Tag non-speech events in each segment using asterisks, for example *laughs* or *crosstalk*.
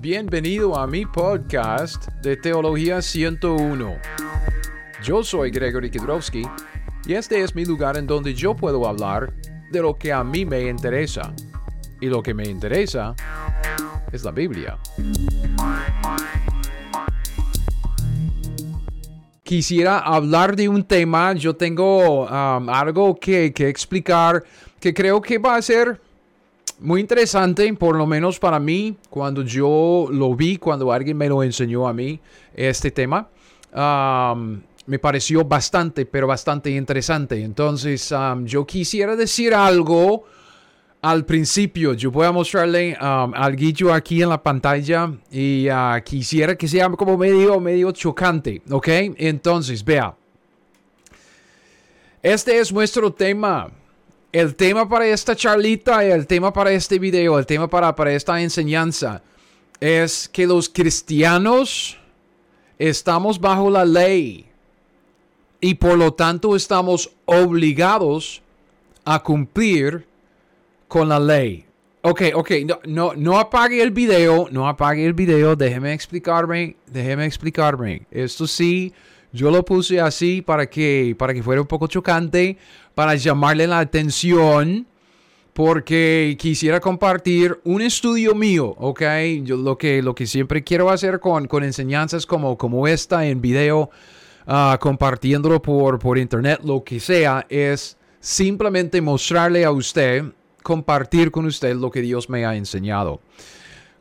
Bienvenido a mi podcast de Teología 101. Yo soy Gregory Kidrowski y este es mi lugar en donde yo puedo hablar de lo que a mí me interesa. Y lo que me interesa es la Biblia. Quisiera hablar de un tema, yo tengo um, algo que, que explicar que creo que va a ser muy interesante, por lo menos para mí, cuando yo lo vi, cuando alguien me lo enseñó a mí, este tema. Me pareció bastante, pero bastante interesante. Entonces, yo quisiera decir algo al principio. Yo voy a mostrarle um, algo aquí en la pantalla y uh, quisiera que sea como medio, medio chocante, ¿ok? Entonces, vea. Este es nuestro tema. El tema para esta charlita, el tema para este video, el tema para, para esta enseñanza es que los cristianos estamos bajo la ley y por lo tanto estamos obligados a cumplir con la ley. Ok, ok, no, no, no apague el video, no apague el video, déjeme explicarme, déjeme explicarme. Esto sí, yo lo puse así para que, para que fuera un poco chocante, para llamarle la atención, porque quisiera compartir un estudio mío, ¿ok? Yo lo que, lo que siempre quiero hacer con, con enseñanzas como, como esta en video, uh, compartiéndolo por, por internet, lo que sea, es simplemente mostrarle a usted, compartir con usted lo que Dios me ha enseñado.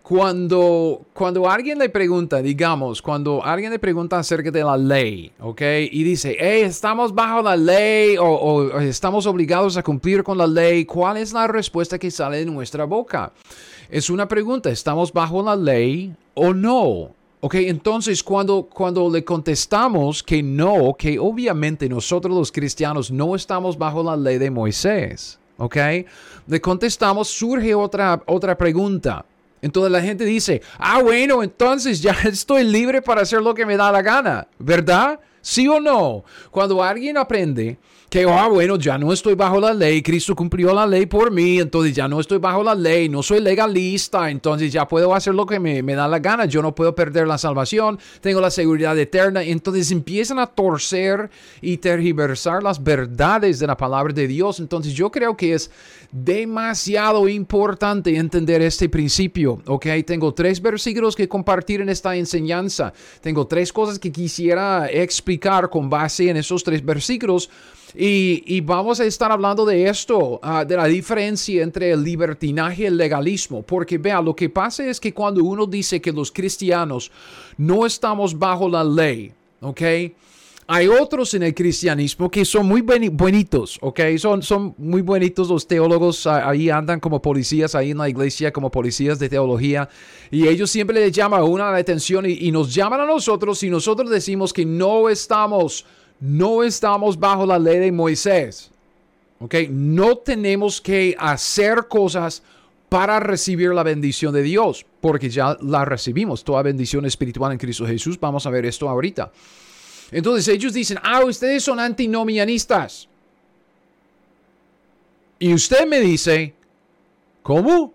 Cuando, cuando alguien le pregunta, digamos, cuando alguien le pregunta acerca de la ley, ¿ok? Y dice, hey, estamos bajo la ley o, o, estamos obligados a cumplir con la ley, ¿cuál es la respuesta que sale de nuestra boca? Es una pregunta, ¿estamos bajo la ley o no? Ok, entonces cuando, cuando le contestamos que no, que obviamente nosotros los cristianos no estamos bajo la ley de Moisés, ok, le contestamos, surge otra, otra pregunta. Entonces la gente dice, ah, bueno, entonces ya *laughs* estoy libre para hacer lo que me da la gana, ¿verdad? ¿Sí o no? Cuando alguien aprende que, ah, bueno, ya no estoy bajo la ley, Cristo cumplió la ley por mí, entonces ya no estoy bajo la ley, no soy legalista, entonces ya puedo hacer lo que me, me da la gana, yo no puedo perder la salvación, tengo la seguridad eterna, entonces empiezan a torcer y tergiversar las verdades de la palabra de Dios, entonces yo creo que es demasiado importante entender este principio, ¿ok? Tengo tres versículos que compartir en esta enseñanza, tengo tres cosas que quisiera explicar con base en esos tres versículos. Y, vamos a estar hablando de esto, uh, de la diferencia entre el libertinaje y el legalismo. Porque vea, lo que pasa es que cuando uno dice que los cristianos no estamos bajo la ley, ¿ok? Hay otros en el cristianismo que son muy bonitos, ¿ok? Son, son muy bonitos los teólogos, ahí andan como policías, ahí en la iglesia como policías de teología, y ellos siempre les llaman una la atención y, y nos llaman a nosotros y nosotros decimos que no estamos no estamos bajo la ley de Moisés. ¿Ok? No tenemos que hacer cosas para recibir la bendición de Dios, porque ya la recibimos, toda bendición espiritual en Cristo Jesús. Vamos a ver esto ahorita. Entonces ellos dicen, ah, ustedes son antinomianistas. Y usted me dice, ¿cómo?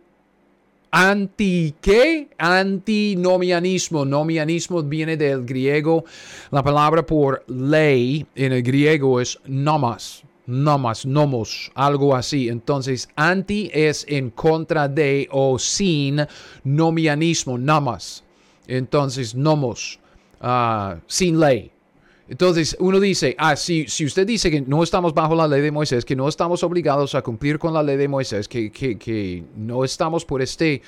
anti qué? Antinomianismo. Nomianismo viene del griego. La palabra por ley en el griego es nomos. Nomos, nomos, algo así. Entonces, anti es en contra de o sin nomianismo, nomos. Entonces, nomos, uh, sin ley. Entonces uno dice, ah, si, si usted dice que no estamos bajo la ley de Moisés, que no estamos obligados a cumplir con la ley de Moisés, que, que, que no estamos por este,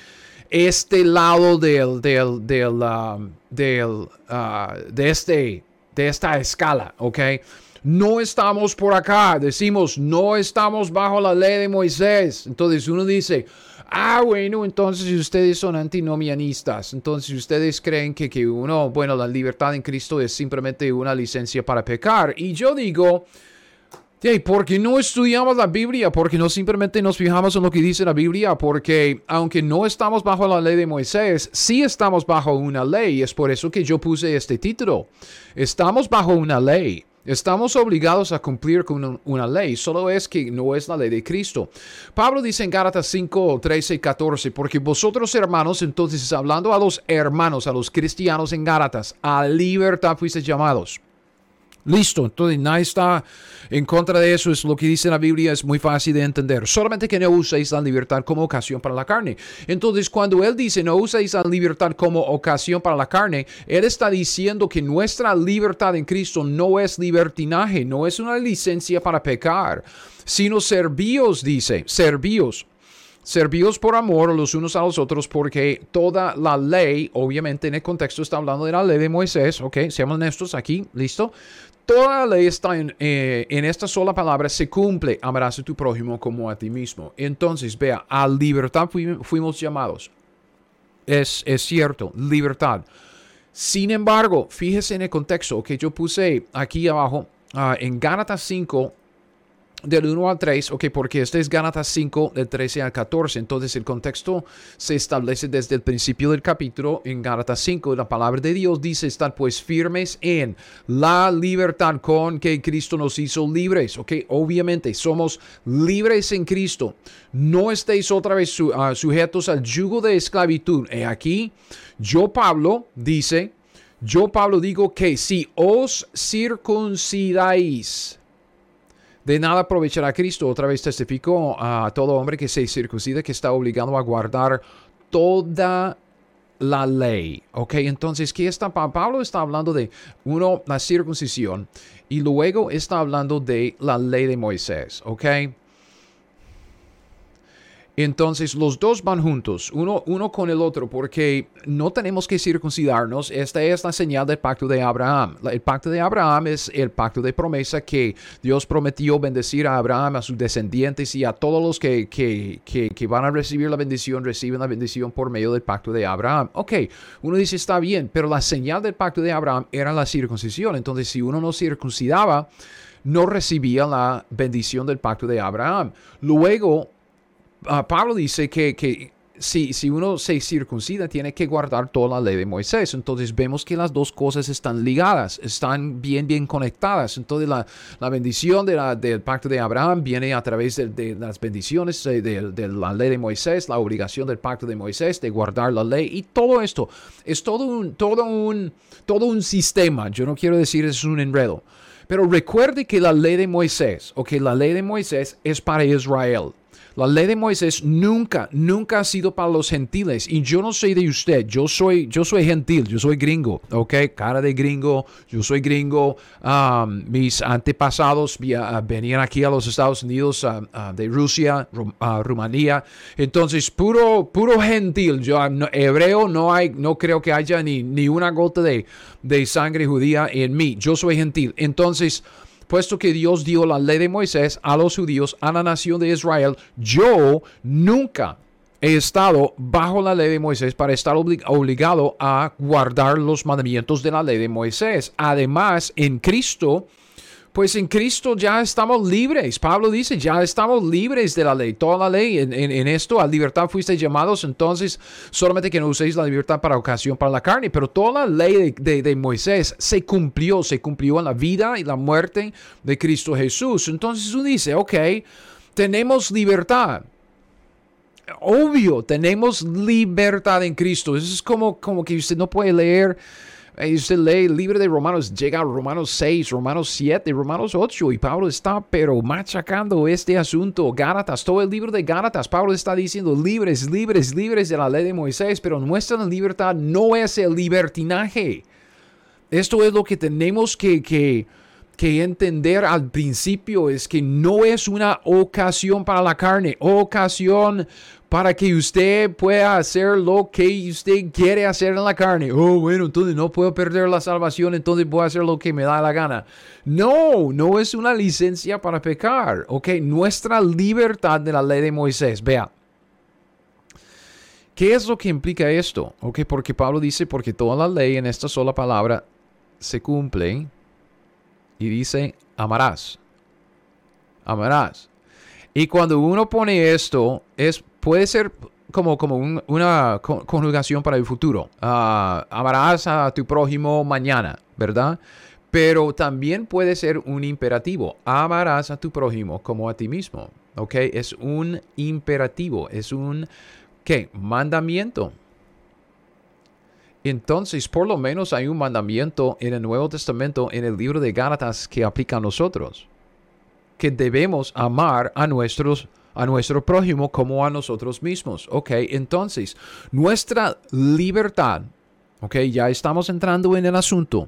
este lado del, del, del, um, del uh, de, este, de esta escala, ¿ok? No estamos por acá, decimos, no estamos bajo la ley de Moisés. Entonces uno dice, Ah, bueno, entonces ustedes son antinomianistas. Entonces ustedes creen que, que uno, bueno, la libertad en Cristo es simplemente una licencia para pecar. Y yo digo, ¿por qué no estudiamos la Biblia? Porque no simplemente nos fijamos en lo que dice la Biblia? Porque aunque no estamos bajo la ley de Moisés, sí estamos bajo una ley. Es por eso que yo puse este título. Estamos bajo una ley. Estamos obligados a cumplir con una ley, solo es que no es la ley de Cristo. Pablo dice en Gálatas 5, 13 y 14, porque vosotros hermanos, entonces hablando a los hermanos, a los cristianos en Gálatas, a libertad fuisteis llamados. Listo, entonces nadie está en contra de eso, es lo que dice la Biblia, es muy fácil de entender. Solamente que no uséis la libertad como ocasión para la carne. Entonces, cuando él dice no uséis la libertad como ocasión para la carne, él está diciendo que nuestra libertad en Cristo no es libertinaje, no es una licencia para pecar, sino servíos, dice, servíos. Servíos por amor los unos a los otros, porque toda la ley, obviamente en el contexto está hablando de la ley de Moisés, ok, seamos honestos aquí, listo. Toda la ley está en, eh, en, esta sola palabra, se cumple, amarás a tu prójimo como a ti mismo. Entonces, vea, a libertad fuimos, llamados. Es, es cierto, libertad. Sin embargo, fíjese en el contexto que yo puse aquí abajo, uh, en Gálatas 5, del 1 al 3, ok, porque este es Gálatas 5, del 13 al 14. Entonces el contexto se establece desde el principio del capítulo en Gálatas 5. La palabra de Dios dice estar pues firmes en la libertad con que Cristo nos hizo libres. Ok, obviamente somos libres en Cristo. No estéis otra vez ah, sujetos al yugo de esclavitud. Y aquí, yo Pablo dice, yo Pablo digo que si os circuncidáis, de nada aprovechará Cristo. Otra vez testificó a todo hombre que se circuncida que está obligado a guardar toda la ley. Ok, entonces, ¿qué está? Pablo está hablando de, uno, la circuncisión y luego está hablando de la ley de Moisés. Ok. Entonces los dos van juntos, uno, uno con el otro, porque no tenemos que circuncidarnos. Esta es la señal del pacto de Abraham. El pacto de Abraham es el pacto de promesa que Dios prometió bendecir a Abraham, a sus descendientes y a todos los que, que, que, van a recibir la bendición, reciben la bendición por medio del pacto de Abraham. Ok, uno dice está bien, pero la señal del pacto de Abraham era la circuncisión. Entonces si uno no circuncidaba, no recibía la bendición del pacto de Abraham. Luego, Ah, Pablo dice que, que si, si, uno se circuncida, tiene que guardar toda la ley de Moisés. Entonces vemos que las dos cosas están ligadas, están bien, bien conectadas. Entonces la, la bendición de la, del pacto de Abraham viene a través de, las bendiciones de, de, la ley de Moisés, la obligación del pacto de Moisés de guardar la ley. Y todo esto es todo un, todo un, todo un sistema. Yo no quiero decir es un enredo. Pero recuerde que la ley de Moisés, o que la ley de Moisés es para Israel. La ley de Moisés nunca, nunca ha sido para los gentiles. Y yo no soy de usted, yo soy, yo soy gentil, yo soy gringo, ¿ok? Cara de gringo, yo soy gringo. Um, mis antepasados uh, venían aquí a los Estados Unidos uh, uh, de Rusia, Rumanía. Entonces, puro, puro gentil. Yo, hebreo, no hay, no creo que haya ni, ni una gota de, de sangre judía en mí. Yo soy gentil. Entonces, puesto que Dios dio la ley de Moisés a los judíos, a la nación de Israel, yo nunca he estado bajo la ley de Moisés para estar obligado a guardar los mandamientos de la ley de Moisés. Además, en Cristo, pues en Cristo ya estamos libres. Pablo dice, ya estamos libres de la ley. Toda la ley en, esto, a libertad fuisteis llamados. Entonces, solamente que no uséis la libertad para ocasión para la carne. Pero toda la ley de, Moisés se cumplió, se cumplió en la vida y la muerte de Cristo Jesús. Entonces uno dice, ok, tenemos libertad obvio, tenemos libertad en Cristo. Eso es como, como que usted no puede leer y usted lee el libro de Romanos, llega a Romanos 6, Romanos 7, Romanos 8, y Pablo está pero machacando este asunto. Gálatas, todo el libro de Gálatas, Pablo está diciendo libres, libres, libres de la ley de Moisés, pero nuestra libertad no es el libertinaje. Esto es lo que tenemos que, que, que entender al principio, es que no es una ocasión para la carne, ocasión para que usted pueda hacer lo que usted quiere hacer en la carne. Oh, bueno, entonces no puedo perder la salvación, entonces puedo hacer lo que me da la gana. No, no es una licencia para pecar. Ok, nuestra libertad de la ley de Moisés. Vea. ¿Qué es lo que implica esto? Ok, porque Pablo dice, porque toda la ley en esta sola palabra se cumple y dice, amarás. Amarás. Y cuando uno pone esto, es puede ser como, como una conjugación para el futuro. Ah, amarás a tu prójimo mañana, ¿verdad? pero también puede ser un imperativo. Amarás a tu prójimo como a ti mismo. ¿Ok? Es un imperativo, es un, ¿qué? Mandamiento. Entonces, por lo menos hay un mandamiento en el Nuevo Testamento, en el libro de Gálatas, que aplica a nosotros. Que debemos amar a nuestros a nuestro prójimo como a nosotros mismos. Ok, entonces, nuestra libertad, ok, ya estamos entrando en el asunto.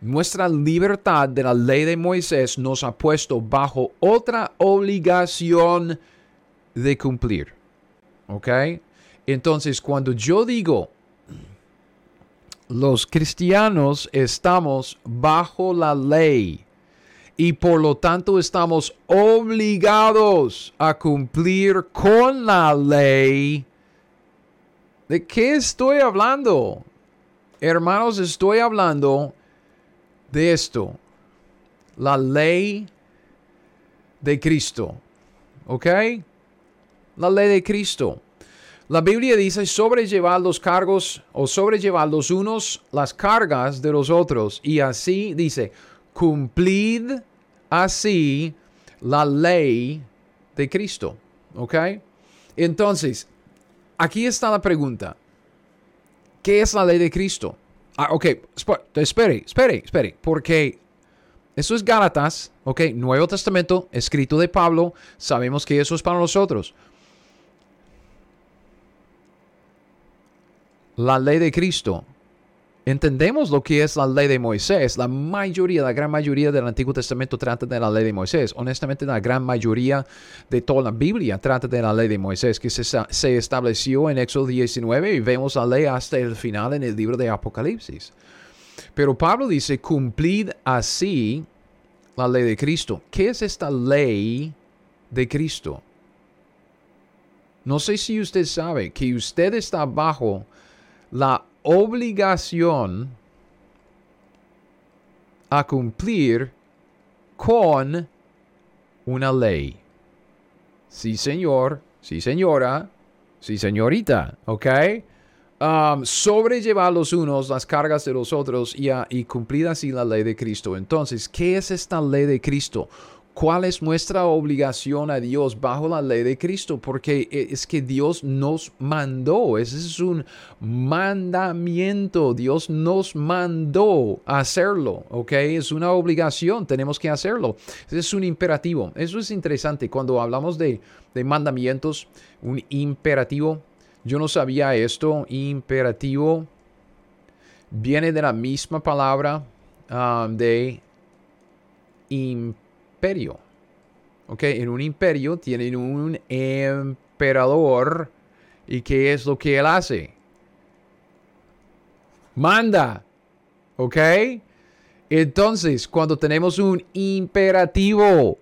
Nuestra libertad de la ley de Moisés nos ha puesto bajo otra obligación de cumplir. ¿Ok? Entonces, cuando yo digo, los cristianos estamos bajo la ley y por lo tanto estamos obligados a cumplir con la ley. ¿De qué estoy hablando? Hermanos, estoy hablando de esto. La ley de Cristo. ¿Ok? La ley de Cristo. La Biblia dice sobrellevar los cargos o sobrellevar los unos las cargas de los otros. Y así dice, cumplid así la ley de Cristo. ¿Ok? Entonces, aquí está la pregunta. ¿Qué es la ley de Cristo? Ah, ok, espere, espere, espere, porque eso es Gálatas, ok, Nuevo Testamento, escrito de Pablo, sabemos que eso es para nosotros. La ley de Cristo entendemos lo que es la ley de Moisés. La mayoría, la gran mayoría del Antiguo Testamento trata de la ley de Moisés. Honestamente, la gran mayoría de toda la Biblia trata de la ley de Moisés, que se, estableció en Éxodo 19 y vemos la ley hasta el final en el libro de Apocalipsis. Pero Pablo dice, cumplid así la ley de Cristo. ¿Qué es esta ley de Cristo? No sé si usted sabe que usted está bajo la obligación a cumplir con una ley. Sí, señor. Sí, señora. Sí, señorita. ¿Ok? Um, sobrellevar los unos las cargas de los otros y, y cumplir así la ley de Cristo. Entonces, ¿qué es esta ley de Cristo? ¿Cuál es nuestra obligación a Dios bajo la ley de Cristo? Porque e, es que Dios nos mandó, ese es un mandamiento, Dios nos mandó hacerlo, ¿ok? Es una obligación, tenemos que hacerlo. Ese es un imperativo. Eso es interesante cuando hablamos de, mandamientos, un imperativo. Yo no sabía esto, imperativo viene de la misma palabra ah, de imperativo imperio. ¿Ok? En un imperio tienen un emperador. ¿Y qué es lo que él hace? Manda. ¿Ok? Entonces, cuando tenemos un imperativo,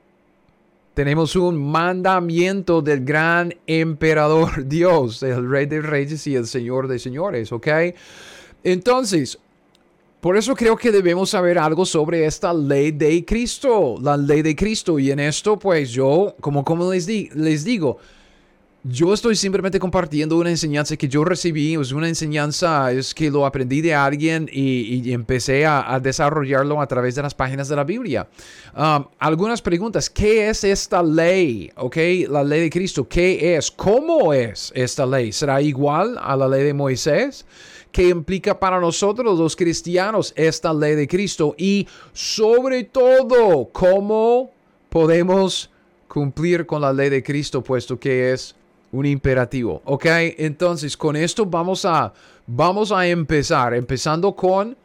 tenemos un mandamiento del gran emperador *laughs* Dios, el rey de reyes y el señor de señores, ¿ok? Entonces, por eso creo que debemos saber algo sobre esta ley de Cristo, la ley de Cristo. Y en esto, pues yo, como, como les, les digo, yo estoy simplemente compartiendo una enseñanza que yo recibí, es una enseñanza, es que lo aprendí de alguien y, empecé a, desarrollarlo a través de las páginas de la Biblia. Um, algunas preguntas, ¿qué es esta ley? ¿Ok? La ley de Cristo, ¿qué es? ¿Cómo es esta ley? ¿Será igual a la ley de Moisés? Que implica para nosotros los cristianos esta ley de Cristo y sobre todo cómo podemos cumplir con la ley de Cristo puesto que es un imperativo. ¿Ok? Entonces con esto vamos a, vamos a empezar, empezando con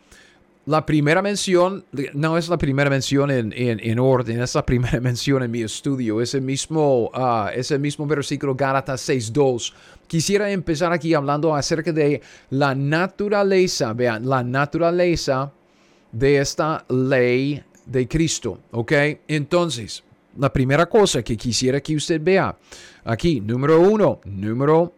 la primera mención, no es la primera mención en, en, orden, es la primera *laughs* mención en mi estudio, es el mismo, uh, es el mismo versículo Gálatas 6.2. Quisiera empezar aquí hablando acerca de la naturaleza, vean, la naturaleza de esta ley de Cristo, ¿ok? Entonces, la primera cosa que quisiera que usted vea aquí, número uno, número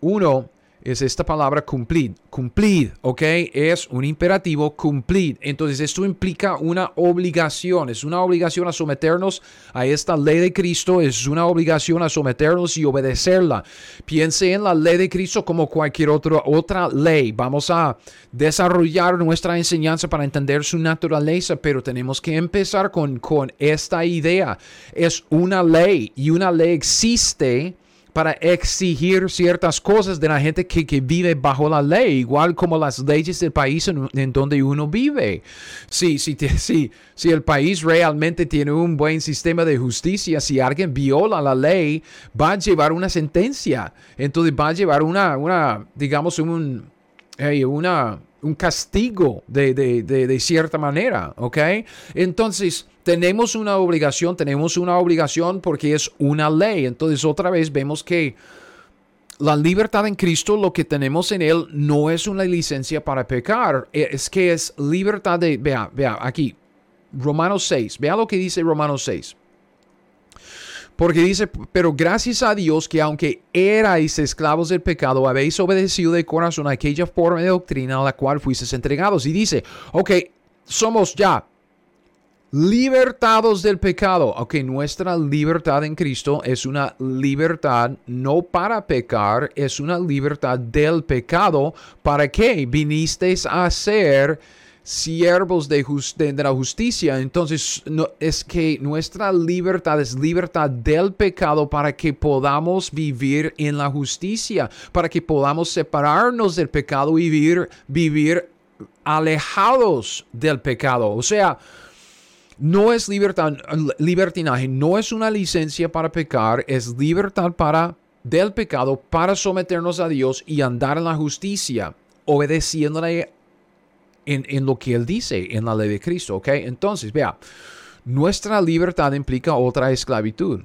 uno, es esta palabra cumplir. Cumplir, ¿ok? Es un imperativo cumplir. Entonces esto implica una obligación. Es una obligación a someternos a esta ley de Cristo. Es una obligación a someternos y obedecerla. Piense en la ley de Cristo como cualquier otra otra ley. Vamos a desarrollar nuestra enseñanza para entender su naturaleza, pero tenemos que empezar con, con esta idea. Es una ley y una ley existe para exigir ciertas cosas de la gente que, vive bajo la ley, igual como las leyes del país en, donde uno vive. Si, si, si, el país realmente tiene un buen sistema de justicia, si alguien viola la ley, va a llevar una sentencia. Entonces va a llevar una, una digamos, un, una, un castigo de, de, de, cierta manera, ¿ok? Entonces, tenemos una obligación, tenemos una obligación porque es una ley. Entonces otra vez vemos que la libertad en Cristo, lo que tenemos en Él, no es una licencia para pecar, e, es que es libertad de, vea, vea, aquí, Romanos 6, vea lo que dice Romanos 6. Porque dice, pero gracias a Dios que aunque erais esclavos del pecado, habéis obedecido de corazón aquella forma de doctrina a la cual fuisteis entregados. Y dice, ok, somos ya libertados del pecado. Ok, nuestra libertad en Cristo es una libertad no para pecar, es una libertad del pecado. ¿Para qué? Vinisteis a ser siervos de, de, la justicia. Entonces, no, es que nuestra libertad es libertad del pecado para que podamos vivir en la justicia, para que podamos separarnos del pecado y vivir, vivir alejados del pecado. O sea, no es libertad, libertinaje, no es una licencia para pecar, es libertad para del pecado para someternos a Dios y andar en la justicia, obedeciéndole en, lo que Él dice en la ley de Cristo, ¿ok? Entonces, vea, nuestra libertad implica otra esclavitud.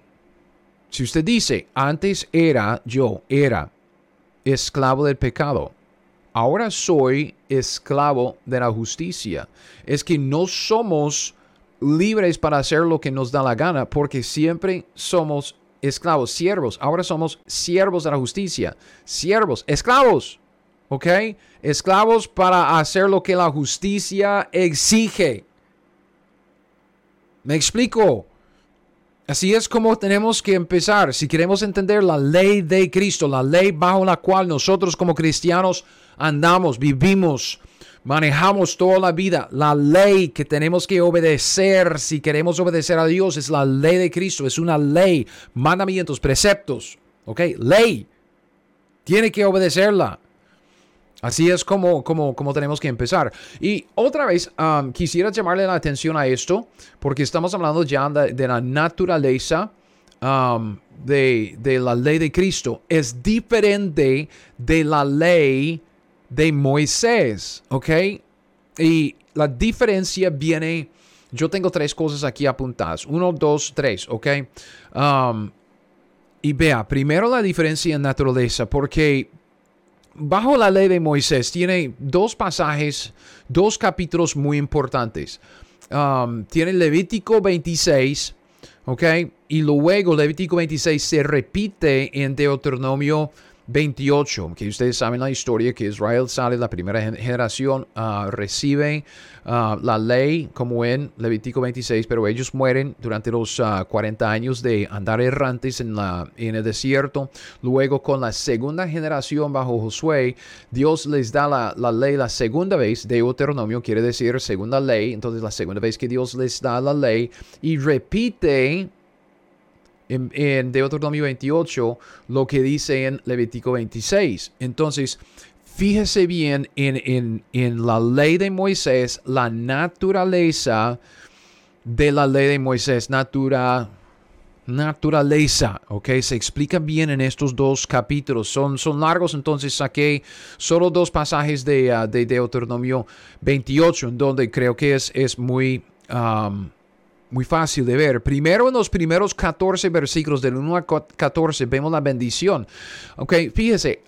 Si usted dice, antes era yo, era esclavo del pecado, ahora soy esclavo de la justicia, es que no somos libres para hacer lo que nos da la gana, porque siempre somos esclavos, siervos. Ahora somos siervos de la justicia, siervos, esclavos, ¿ok? Esclavos para hacer lo que la justicia exige. ¿Me explico? Así es como tenemos que empezar. Si queremos entender la ley de Cristo, la ley bajo la cual nosotros como cristianos andamos, vivimos, manejamos toda la vida. La ley que tenemos que obedecer si queremos obedecer a Dios es la ley de Cristo. Es una ley, mandamientos, preceptos. ¿Ok? Ley. Tiene que obedecerla. Así es como, como, tenemos que empezar. Y otra vez, quisiera llamarle la atención a esto, porque estamos hablando ya de, la naturaleza de, de la ley de Cristo. Es diferente de la ley de Moisés, ¿ok? Y la diferencia viene, yo tengo tres cosas aquí apuntadas, uno, dos, tres, ¿ok? Um, y vea, primero la diferencia en naturaleza, porque bajo la ley de Moisés tiene dos pasajes, dos capítulos muy importantes. Um, tiene Levítico 26, ¿ok? Y luego Levítico 26 se repite en Deuteronomio 28, que ustedes saben la historia, que Israel sale, la primera generación uh, recibe uh, la ley como en Levítico 26, pero ellos mueren durante los 40 uh, años de andar errantes en el desierto. Luego con la segunda generación bajo Josué, Dios les da la, la ley la segunda vez, Deuteronomio quiere decir segunda ley, entonces la segunda vez que Dios les da la ley y repite en, en Deuteronomio 28 lo que dice en Levítico 26. Entonces, fíjese bien en, en, la ley de Moisés, la naturaleza de la ley de Moisés, natura, naturaleza, ¿ok? Se explica bien en estos dos capítulos. Son, son largos, entonces saqué solo dos pasajes de, uh, de Deuteronomio 28, en donde creo que es, es muy... muy fácil de ver. Primero en los primeros 14 versículos del 1 a 14 vemos la bendición. Ok, fíjese,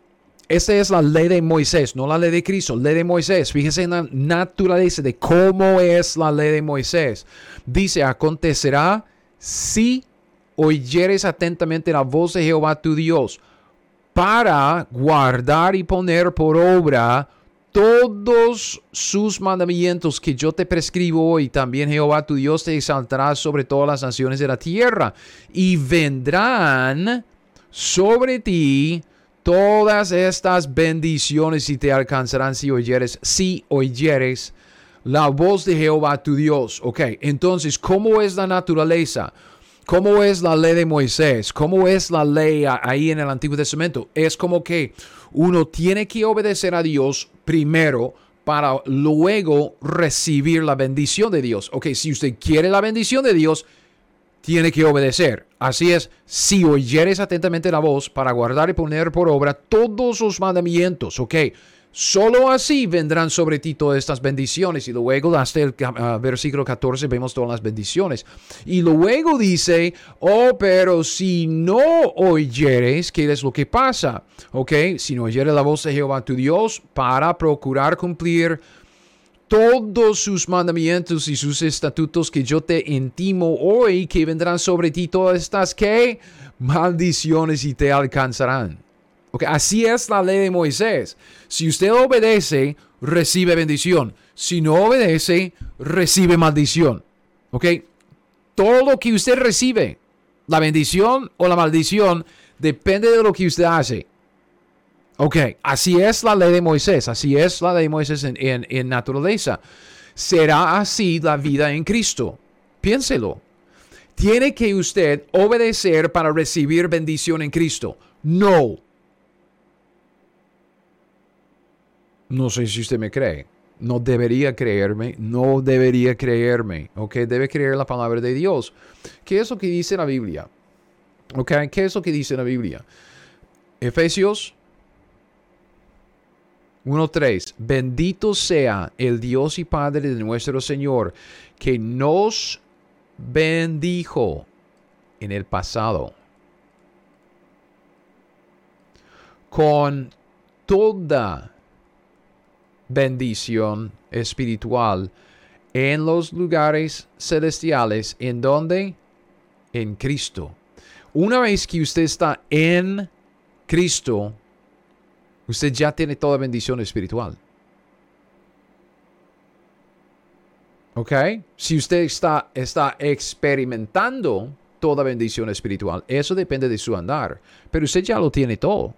esta es la ley de Moisés, no la ley de Cristo, ley de Moisés. Fíjese en la naturaleza de cómo es la ley de Moisés. Dice, acontecerá si oyeres atentamente la voz de Jehová tu Dios para guardar y poner por obra todos sus mandamientos que yo te prescribo hoy, también Jehová tu Dios te exaltará sobre todas las naciones de la tierra y vendrán sobre ti todas estas bendiciones y te alcanzarán si oyeres, si oyeres la voz de Jehová tu Dios. Ok, entonces, ¿cómo es la naturaleza? ¿Cómo es la ley de Moisés? ¿Cómo es la ley ahí en el Antiguo Testamento? Es como que uno tiene que obedecer a Dios primero para luego recibir la bendición de Dios. Ok, si usted quiere la bendición de Dios, tiene que obedecer. Así es, si oyeres atentamente la voz para guardar y poner por obra todos los mandamientos, ok, Solo así vendrán sobre ti todas estas bendiciones. Y luego hasta el uh, versículo 14 vemos todas las bendiciones. Y luego dice, oh, pero si no oyeres, ¿qué es lo que pasa? Ok, si no oyeres la voz de Jehová tu Dios para procurar cumplir todos sus mandamientos y sus estatutos que yo te intimo hoy, que vendrán sobre ti todas estas que maldiciones y te alcanzarán. Okay, así es la ley de Moisés. Si usted obedece, recibe bendición. Si no obedece, recibe maldición. ¿Ok? Todo lo que usted recibe, la bendición o la maldición, depende de lo que usted hace. Ok, así es la ley de Moisés, así es la ley de Moisés en, en naturaleza. Será así la vida en Cristo. Piénselo. Tiene que usted obedecer para recibir bendición en Cristo. No, No sé si usted me cree. No debería creerme, no debería creerme, ¿ok? Debe creer la palabra de Dios. ¿Qué es lo que dice la Biblia? ¿Ok? ¿Qué es lo que dice la Biblia? Efesios 1.3. Bendito sea el Dios y Padre de nuestro Señor, que nos bendijo en el pasado con toda bendición espiritual en los lugares celestiales. ¿En donde En Cristo. Una vez que usted está en Cristo, usted ya tiene toda bendición espiritual. ¿Ok? Si usted está, está experimentando toda bendición espiritual, eso depende de su andar. Pero usted ya lo tiene todo.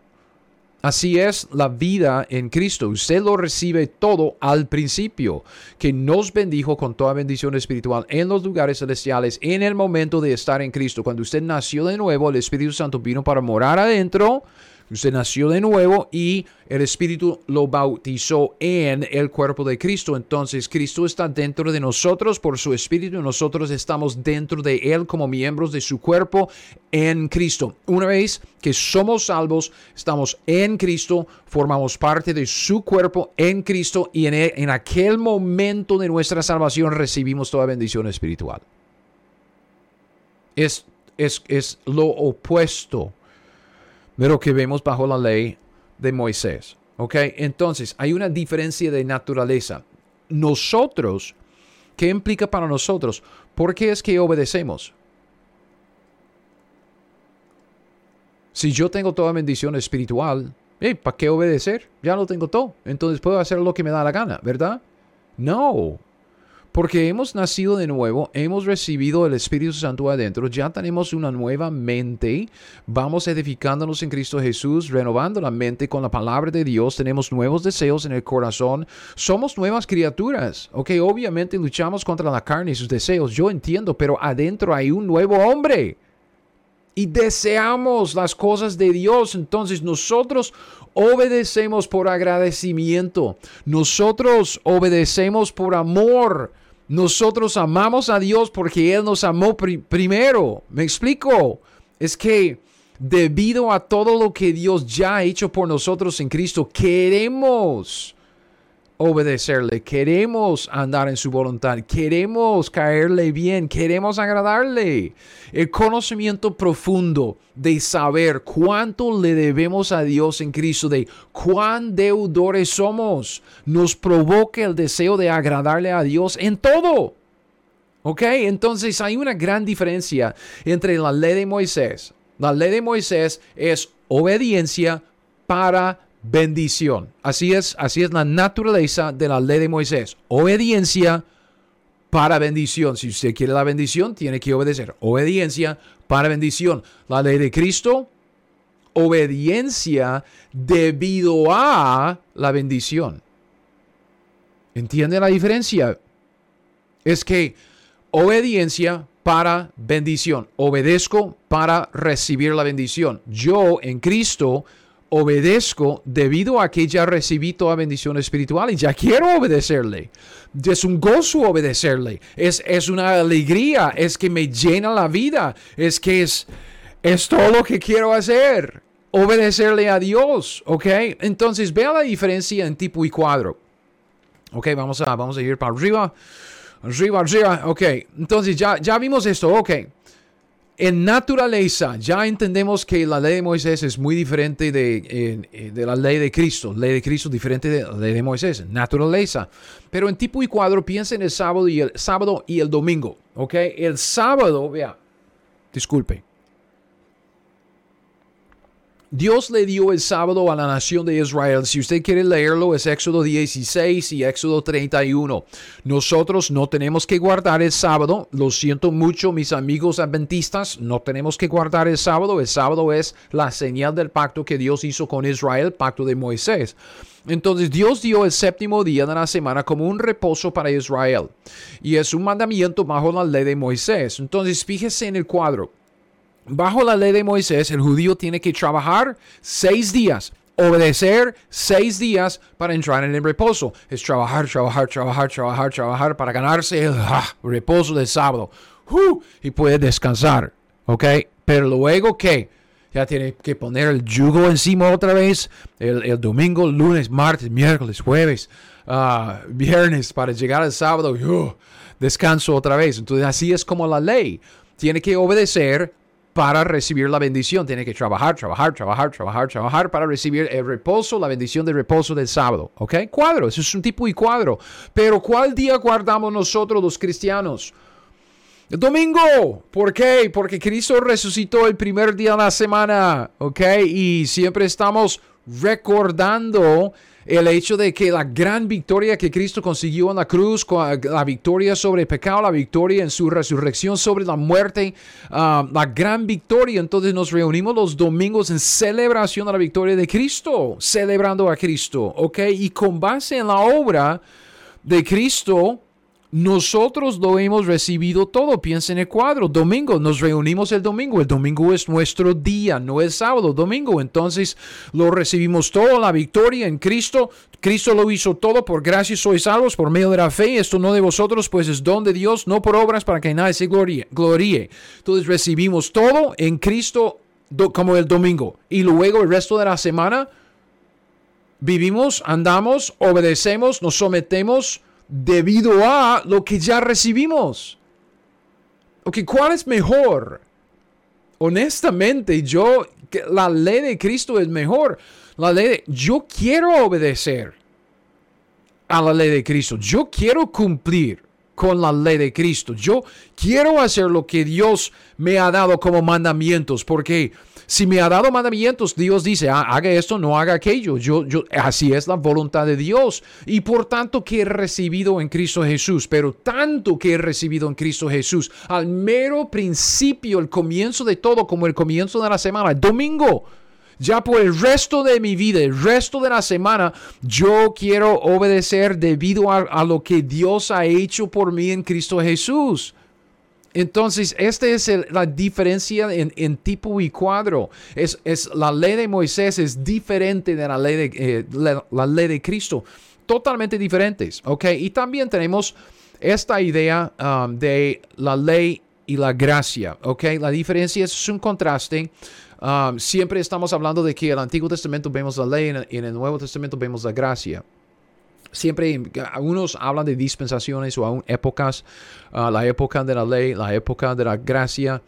Así es la vida en Cristo. Usted lo recibe todo al principio, que nos bendijo con toda bendición espiritual en los lugares celestiales en el momento de estar en Cristo. Cuando usted nació de nuevo, el Espíritu Santo vino para morar adentro Usted nació de nuevo y el Espíritu lo bautizó en el cuerpo de Cristo. Entonces Cristo está dentro de nosotros por su Espíritu y nosotros estamos dentro de Él como miembros de su cuerpo en Cristo. Una vez que somos salvos, estamos en Cristo, formamos parte de su cuerpo en Cristo y en, en aquel momento de nuestra salvación recibimos toda bendición espiritual. Es, es, es lo opuesto de lo que vemos bajo la ley de Moisés. ¿Ok? Entonces, hay una diferencia de naturaleza. Nosotros, ¿qué implica para nosotros? ¿Por qué es que obedecemos? Si yo tengo toda bendición espiritual, ¿para qué obedecer? Ya lo tengo todo. Entonces puedo hacer lo que me da la gana, ¿verdad? No. Porque hemos nacido de nuevo, hemos recibido el Espíritu Santo adentro, ya tenemos una nueva mente, vamos edificándonos en Cristo Jesús, renovando la mente con la palabra de Dios, tenemos nuevos deseos en el corazón, somos nuevas criaturas, ok, obviamente luchamos contra la carne y sus deseos, yo entiendo, pero adentro hay un nuevo hombre y deseamos las cosas de Dios. Entonces nosotros obedecemos por agradecimiento. Nosotros obedecemos por amor. Nosotros amamos a Dios porque Él nos amó primero. ¿Me explico? Es que debido a todo lo que Dios ya ha hecho por nosotros en Cristo, queremos obedecerle, queremos andar en su voluntad, queremos caerle bien, queremos agradarle. El conocimiento profundo de saber cuánto le debemos a Dios en Cristo, de cuán deudores somos, nos provoca el deseo de agradarle a Dios en todo. ¿Ok? Entonces hay una gran diferencia entre la ley de Moisés. La ley de Moisés es obediencia para bendición. Así es, así es la naturaleza de la ley de Moisés. Obediencia para bendición. Si usted quiere la bendición, tiene que obedecer. Obediencia para bendición. La ley de Cristo, obediencia debido a la bendición. ¿Entiende la diferencia? Es que obediencia para bendición. Obedezco para recibir la bendición. Yo en Cristo obedezco debido a que ya recibí toda bendición espiritual y ya quiero obedecerle. Es un gozo obedecerle. Es, es una alegría. Es que me llena la vida. Es que es, es todo lo que quiero hacer. Obedecerle a Dios. ¿Ok? Entonces vea la diferencia en tipo y cuadro. Ok, vamos a, vamos a ir para arriba. Arriba, arriba. Ok, entonces ya, ya vimos esto. Ok. En naturaleza, ya entendemos que la ley de Moisés es muy diferente de, de, la ley de Cristo. La ley de Cristo diferente de la ley de Moisés. Naturaleza. Pero en tipo y cuadro, piensa en el sábado y el sábado y el domingo. ¿Ok? El sábado, vea. Disculpe. Dios le dio el sábado a la nación de Israel. Si usted quiere leerlo, es Éxodo 16 y Éxodo 31. Nosotros no tenemos que guardar el sábado. Lo siento mucho, mis amigos adventistas. No tenemos que guardar el sábado. El sábado es la señal del pacto que Dios hizo con Israel, pacto de Moisés. Entonces Dios dio el séptimo día de la semana como un reposo para Israel. Y es un mandamiento bajo la ley de Moisés. Entonces fíjese en el cuadro. Bajo la ley de Moisés, el judío tiene que trabajar seis días, obedecer seis días para entrar en el reposo. Es trabajar, trabajar, trabajar, trabajar, trabajar para ganarse el ah, reposo del sábado. y puede descansar, ¿ok? Pero luego, ¿qué? Ya tiene que poner el yugo encima otra vez. El, domingo, lunes, martes, miércoles, jueves, ah, viernes para llegar al sábado. descanso otra vez. Entonces así es como la ley. Tiene que obedecer para recibir la bendición. Tiene que trabajar, trabajar, trabajar, trabajar, trabajar para recibir el reposo, la bendición del reposo del sábado. ¿Ok? Cuadro, eso es un tipo y cuadro. Pero ¿cuál día guardamos nosotros los cristianos? El domingo. ¿Por qué? Porque Cristo resucitó el primer día de la semana. ¿Ok? Y siempre estamos recordando el hecho de que la gran victoria que Cristo consiguió en la cruz, la victoria sobre el pecado, la victoria en su resurrección sobre la muerte, ah, la gran victoria. Entonces nos reunimos los domingos en celebración de la victoria de Cristo, celebrando a Cristo, ¿ok? Y con base en la obra de Cristo, nosotros lo hemos recibido todo. Piensa en el cuadro. Domingo, nos reunimos el domingo. El domingo es nuestro día, no es sábado, domingo. Entonces lo recibimos todo, la victoria en Cristo. Cristo lo hizo todo. Por gracia sois salvos por medio de la fe. Esto no de vosotros, pues es don de Dios, no por obras para que nadie se gloríe. Entonces recibimos todo en Cristo como el domingo. Y luego el resto de la semana vivimos, andamos, obedecemos, nos sometemos debido a lo que ya recibimos. Ok, ¿cuál es mejor? Honestamente, yo, la ley de Cristo es mejor. La ley de, yo quiero obedecer a la ley de Cristo. Yo quiero cumplir con la ley de Cristo. Yo quiero hacer lo que Dios me ha dado como mandamientos, porque si me ha dado mandamientos, Dios dice, ah, haga esto, no haga aquello. Yo, yo, así es la voluntad de Dios. Y por tanto que he recibido en Cristo Jesús, pero tanto que he recibido en Cristo Jesús, al mero principio, el comienzo de todo, como el comienzo de la semana, domingo. Ya por el resto de mi vida, el resto de la semana, yo quiero obedecer debido a lo que Dios ha hecho por mí en Cristo Jesús. Entonces, esta es la diferencia en, tipo y cuadro. Es, es, la ley de Moisés es diferente de la ley de, eh, la, ley de Cristo. Totalmente diferentes. ¿Ok? Y también tenemos esta idea um, de la ley y la gracia. ¿Ok? La diferencia es un contraste. Um, siempre estamos hablando de que en el Antiguo Testamento vemos la ley y en el Nuevo Testamento vemos la gracia siempre algunos hablan de dispensaciones o aún épocas, ah, la época de la ley, la época de la gracia.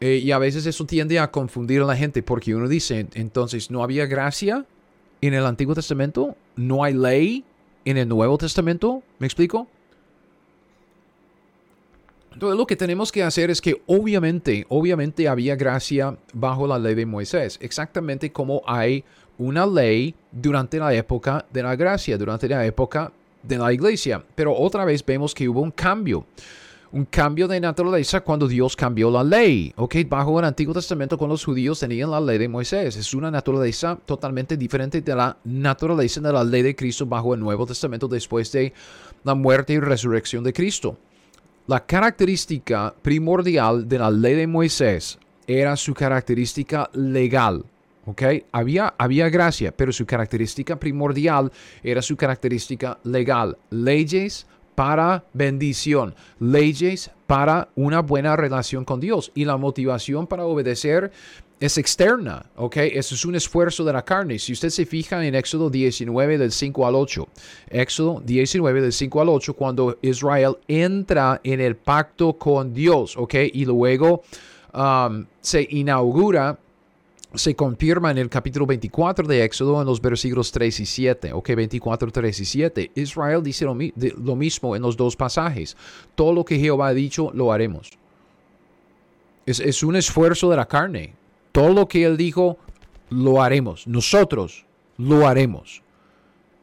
Eh, y a veces eso tiende a confundir a la gente porque uno dice, entonces, ¿no había gracia en el Antiguo Testamento? ¿No hay ley en el Nuevo Testamento? ¿Me explico? Entonces lo que tenemos que hacer es que obviamente, obviamente había gracia bajo la ley de Moisés, exactamente como hay una ley durante la época de la gracia, durante la época de la iglesia. Pero otra vez vemos que hubo un cambio. Un cambio de naturaleza cuando Dios cambió la ley. ¿ok? Bajo el Antiguo Testamento, cuando los judíos tenían la ley de Moisés, es una naturaleza totalmente diferente de la naturaleza de la ley de Cristo bajo el Nuevo Testamento después de la muerte y resurrección de Cristo. La característica primordial de la ley de Moisés era su característica legal. ¿Ok? Había, había gracia, pero su característica primordial era su característica legal. Leyes para bendición, leyes para una buena relación con Dios. Y la motivación para obedecer es externa, ¿ok? Eso es un esfuerzo de la carne. Si usted se fija en Éxodo 19 del 5 al 8, Éxodo 19 del 5 al 8, cuando Israel entra en el pacto con Dios, ¿ok? Y luego um, se inaugura se confirma en el capítulo 24 de Éxodo en los versículos 3 y 7. Ok, 24, 3 y 7. Israel dice lo, lo, mismo en los dos pasajes. Todo lo que Jehová ha dicho, lo haremos. Es, es, un esfuerzo de la carne. Todo lo que Él dijo, lo haremos. Nosotros lo haremos.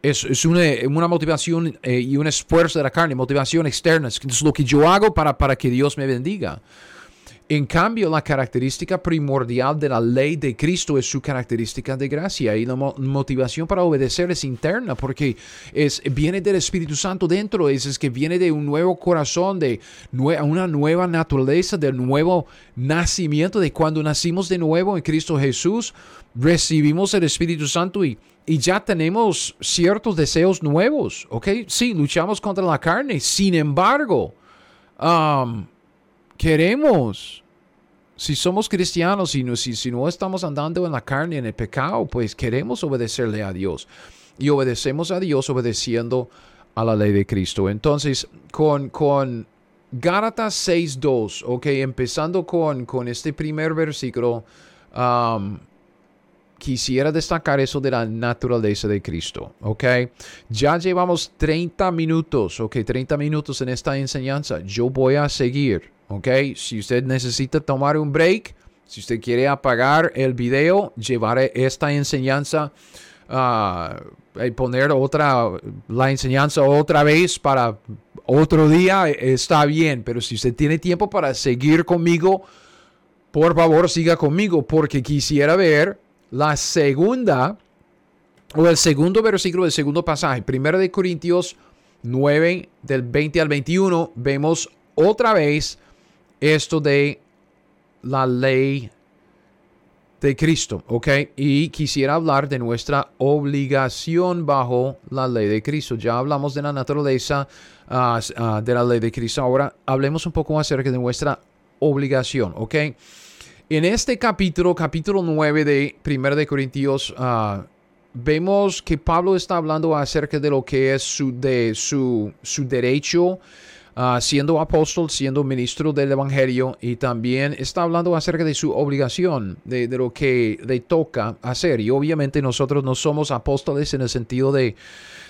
Es, es una, una, motivación eh, y un esfuerzo de la carne, motivación externa. Es lo que yo hago para, para que Dios me bendiga. En cambio, la característica primordial de la ley de Cristo es su característica de gracia y la motivación para obedecer es interna porque es, viene del Espíritu Santo dentro, es, es que viene de un nuevo corazón, de una nueva naturaleza, del nuevo nacimiento, de cuando nacimos de nuevo en Cristo Jesús, recibimos el Espíritu Santo y, y ya tenemos ciertos deseos nuevos, ¿ok? Sí, luchamos contra la carne, sin embargo, queremos si somos cristianos y no, si, no estamos andando en la carne, en el pecado, pues queremos obedecerle a Dios. Y obedecemos a Dios obedeciendo a la ley de Cristo. Entonces, con, con Gálatas 6.2, ok, empezando con, con este primer versículo, um, quisiera destacar eso de la naturaleza de Cristo, ¿ok? Ya llevamos 30 minutos, ¿ok? 30 minutos en esta enseñanza. Yo voy a seguir, ¿ok? Si usted necesita tomar un break, si usted quiere apagar el video, llevaré esta enseñanza uh, y poner otra, la enseñanza otra vez para otro día, está bien, pero si usted tiene tiempo para seguir conmigo, por favor siga conmigo porque quisiera ver la segunda o el segundo versículo del segundo pasaje, primero de Corintios 9 del 20 al 21, vemos otra vez esto de la ley de Cristo, ¿ok? Y quisiera hablar de nuestra obligación bajo la ley de Cristo. Ya hablamos de la naturaleza ah, ah, de la ley de Cristo. Ahora hablemos un poco acerca de nuestra obligación, ¿ok? En este capítulo, capítulo 9 de 1 de Corintios, ah, vemos que Pablo está hablando acerca de lo que es su, su, su derecho Ah, siendo apóstol, siendo ministro del Evangelio y también está hablando acerca de su obligación, de, lo que le toca hacer. Y obviamente nosotros no somos apóstoles en el sentido de,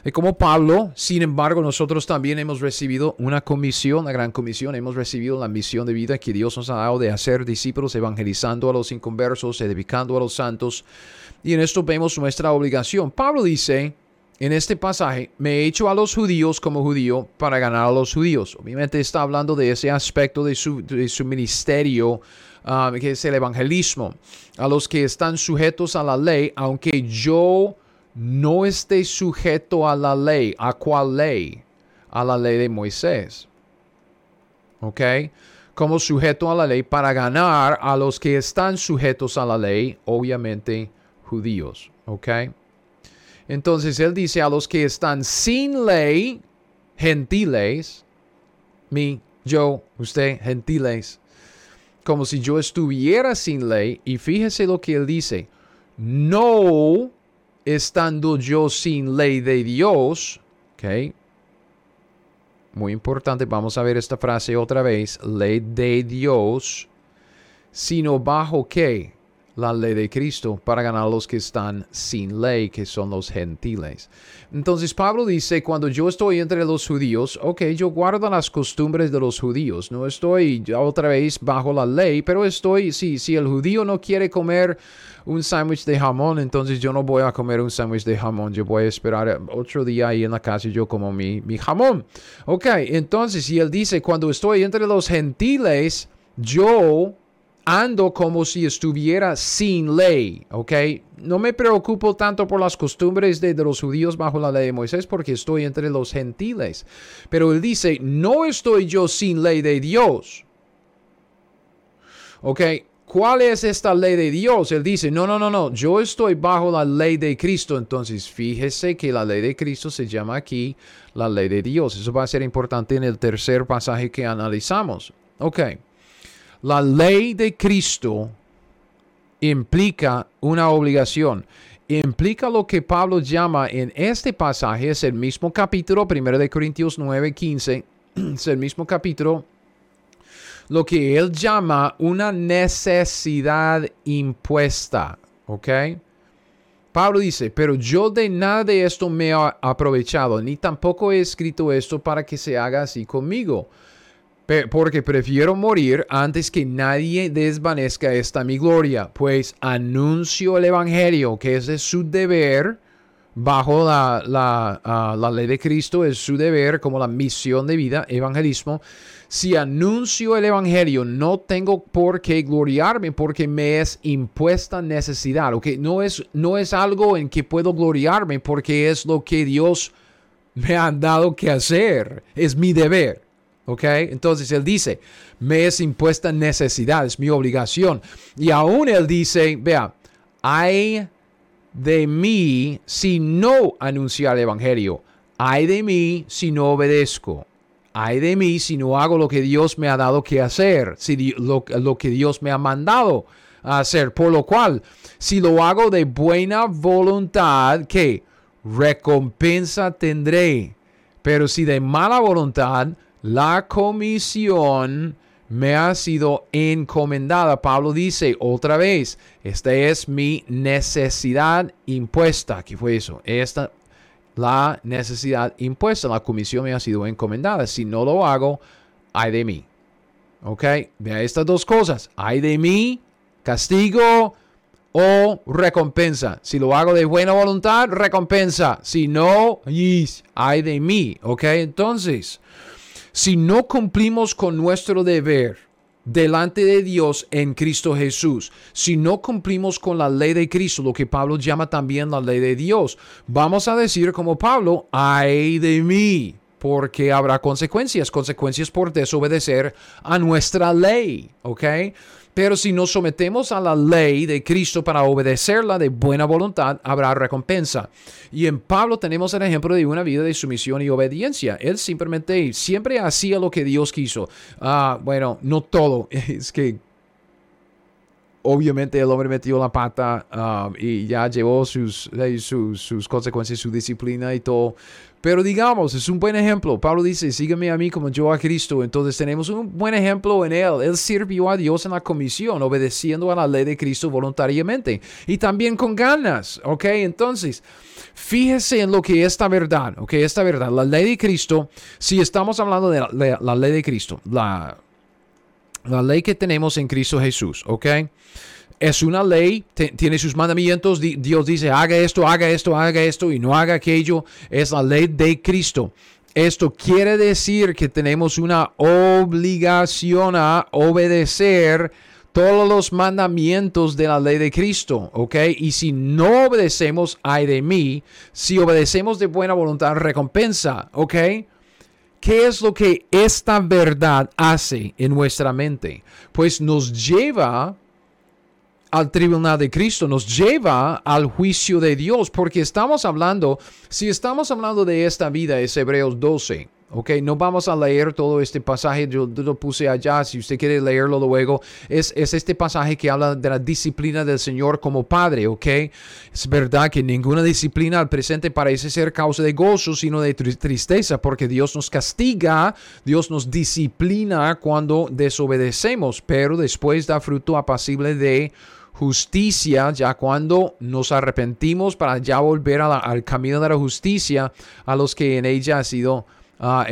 de como Pablo, sin embargo nosotros también hemos recibido una comisión, la gran comisión, hemos recibido la misión de vida que Dios nos ha dado de hacer discípulos evangelizando a los inconversos, edificando a los santos. Y en esto vemos nuestra obligación. Pablo dice, en este pasaje, me he hecho a los judíos como judío para ganar a los judíos. Obviamente está hablando de ese aspecto de su, ministerio, um, que es el evangelismo, a los que están sujetos a la ley, aunque yo no esté sujeto a la ley. ¿A cuál ley? A la ley de Moisés. ¿Ok? Como sujeto a la ley para ganar a los que están sujetos a la ley, obviamente judíos. ¿Ok? Entonces él dice a los que están sin ley, gentiles, mi, yo, usted, gentiles, como si yo estuviera sin ley. Y fíjese lo que él dice, no estando yo sin ley de Dios, ok. Muy importante, vamos a ver esta frase otra vez, ley de Dios, sino bajo qué? La ley de Cristo para ganar a los que están sin ley, que son los gentiles. Entonces Pablo dice, cuando yo estoy entre los judíos, ok, yo guardo las costumbres de los judíos, no estoy otra vez bajo la ley, pero estoy, sí, si el judío no quiere comer un sándwich de jamón, entonces yo no voy a comer un sándwich de jamón, yo voy a esperar otro día ahí en la casa y yo como mi, mi jamón. Ok, entonces, y él dice, cuando estoy entre los gentiles, yo ando como si estuviera sin ley, ¿ok? No me preocupo tanto por las costumbres de, los judíos bajo la ley de Moisés porque estoy entre los gentiles. Pero él dice, no estoy yo sin ley de Dios. ¿Ok? ¿Cuál es esta ley de Dios? Él dice, no, no, no, no, yo estoy bajo la ley de Cristo. Entonces, fíjese que la ley de Cristo se llama aquí la ley de Dios. Eso va a ser importante en el tercer pasaje que analizamos. Ok. La ley de Cristo implica una obligación. Implica lo que Pablo llama en este pasaje, es el mismo capítulo, 1 de Corintios 9, 15, *clears throat* es el mismo capítulo, lo que él llama una necesidad impuesta. ¿Ok? Pablo dice, pero yo de nada de esto me he aprovechado, ni tampoco he escrito esto para que se haga así conmigo porque prefiero morir antes que nadie desvanezca esta mi gloria, pues anuncio el Evangelio, que es de su deber, bajo la, ah, la, ley de Cristo, es su deber como la misión de vida, evangelismo. Si anuncio el Evangelio, no tengo por qué gloriarme porque me es impuesta necesidad. ¿okay? No, es, no es algo en que puedo gloriarme porque es lo que Dios me ha dado que hacer. Es mi deber. ¿Ok? Entonces él dice, me es impuesta necesidad, es mi obligación. Y aún él dice, vea, hay de mí si no anunciar el Evangelio. Hay de mí si no obedezco. Hay de mí si no hago lo que Dios me ha dado que hacer, si lo, que Dios me ha mandado hacer. Por lo cual, si lo hago de buena voluntad, ¿qué? Recompensa tendré. Pero si de mala voluntad, la comisión me ha sido encomendada. Pablo dice otra vez, esta es mi necesidad impuesta. ¿Qué fue eso? Esta, la necesidad impuesta, la comisión me ha sido encomendada. Si no lo hago, hay de mí. ¿Ok? Vea estas dos cosas. Hay de mí, castigo o recompensa. Si lo hago de buena voluntad, recompensa. Si no, hay de mí. ¿Ok? Entonces, si no cumplimos con nuestro deber delante de Dios en Cristo Jesús, si no cumplimos con la ley de Cristo, lo que Pablo llama también la ley de Dios, vamos a decir como Pablo, ay de mí, porque habrá consecuencias, consecuencias por desobedecer a nuestra ley, ¿ok? Pero si nos sometemos a la ley de Cristo para obedecerla de buena voluntad, habrá recompensa. Y en Pablo tenemos el ejemplo de una vida de sumisión y obediencia. Él simplemente siempre hacía lo que Dios quiso. Ah, bueno, no todo. *laughs* Es que obviamente el hombre metió la pata um, y ya llevó sus, sus, consecuencias, su disciplina y todo. Pero digamos, es un buen ejemplo. Pablo dice, sígueme a mí como yo a Cristo. Entonces tenemos un buen ejemplo en él. Él sirvió a Dios en la comisión, obedeciendo a la ley de Cristo voluntariamente y también con ganas. ¿Ok? Entonces, fíjese en lo que es esta verdad. ¿Ok? Esta verdad, la ley de Cristo, si estamos hablando de la, la ley de Cristo, la la ley que tenemos en Cristo Jesús, ¿ok? Es una ley, tiene sus mandamientos, Dios dice, haga esto, haga esto, haga esto y no haga aquello. Es la ley de Cristo. Esto quiere decir que tenemos una obligación a obedecer todos los mandamientos de la ley de Cristo, ¿ok? Y si no obedecemos, ay de mí, si obedecemos de buena voluntad, recompensa, ¿ok? ¿Qué es lo que esta verdad hace en nuestra mente? Pues nos lleva al tribunal de Cristo, nos lleva al juicio de Dios, porque estamos hablando, si estamos hablando de esta vida, es Hebreos 12. Ok, no vamos a leer todo este pasaje, yo, lo puse allá, si usted quiere leerlo luego, es, es, este pasaje que habla de la disciplina del Señor como Padre, ok. Es verdad que ninguna disciplina al presente parece ser causa de gozo, sino de tristeza, porque Dios nos castiga, Dios nos disciplina cuando desobedecemos, pero después da fruto apacible de justicia, ya cuando nos arrepentimos para ya volver al camino de la justicia a los que en ella ha sido uh,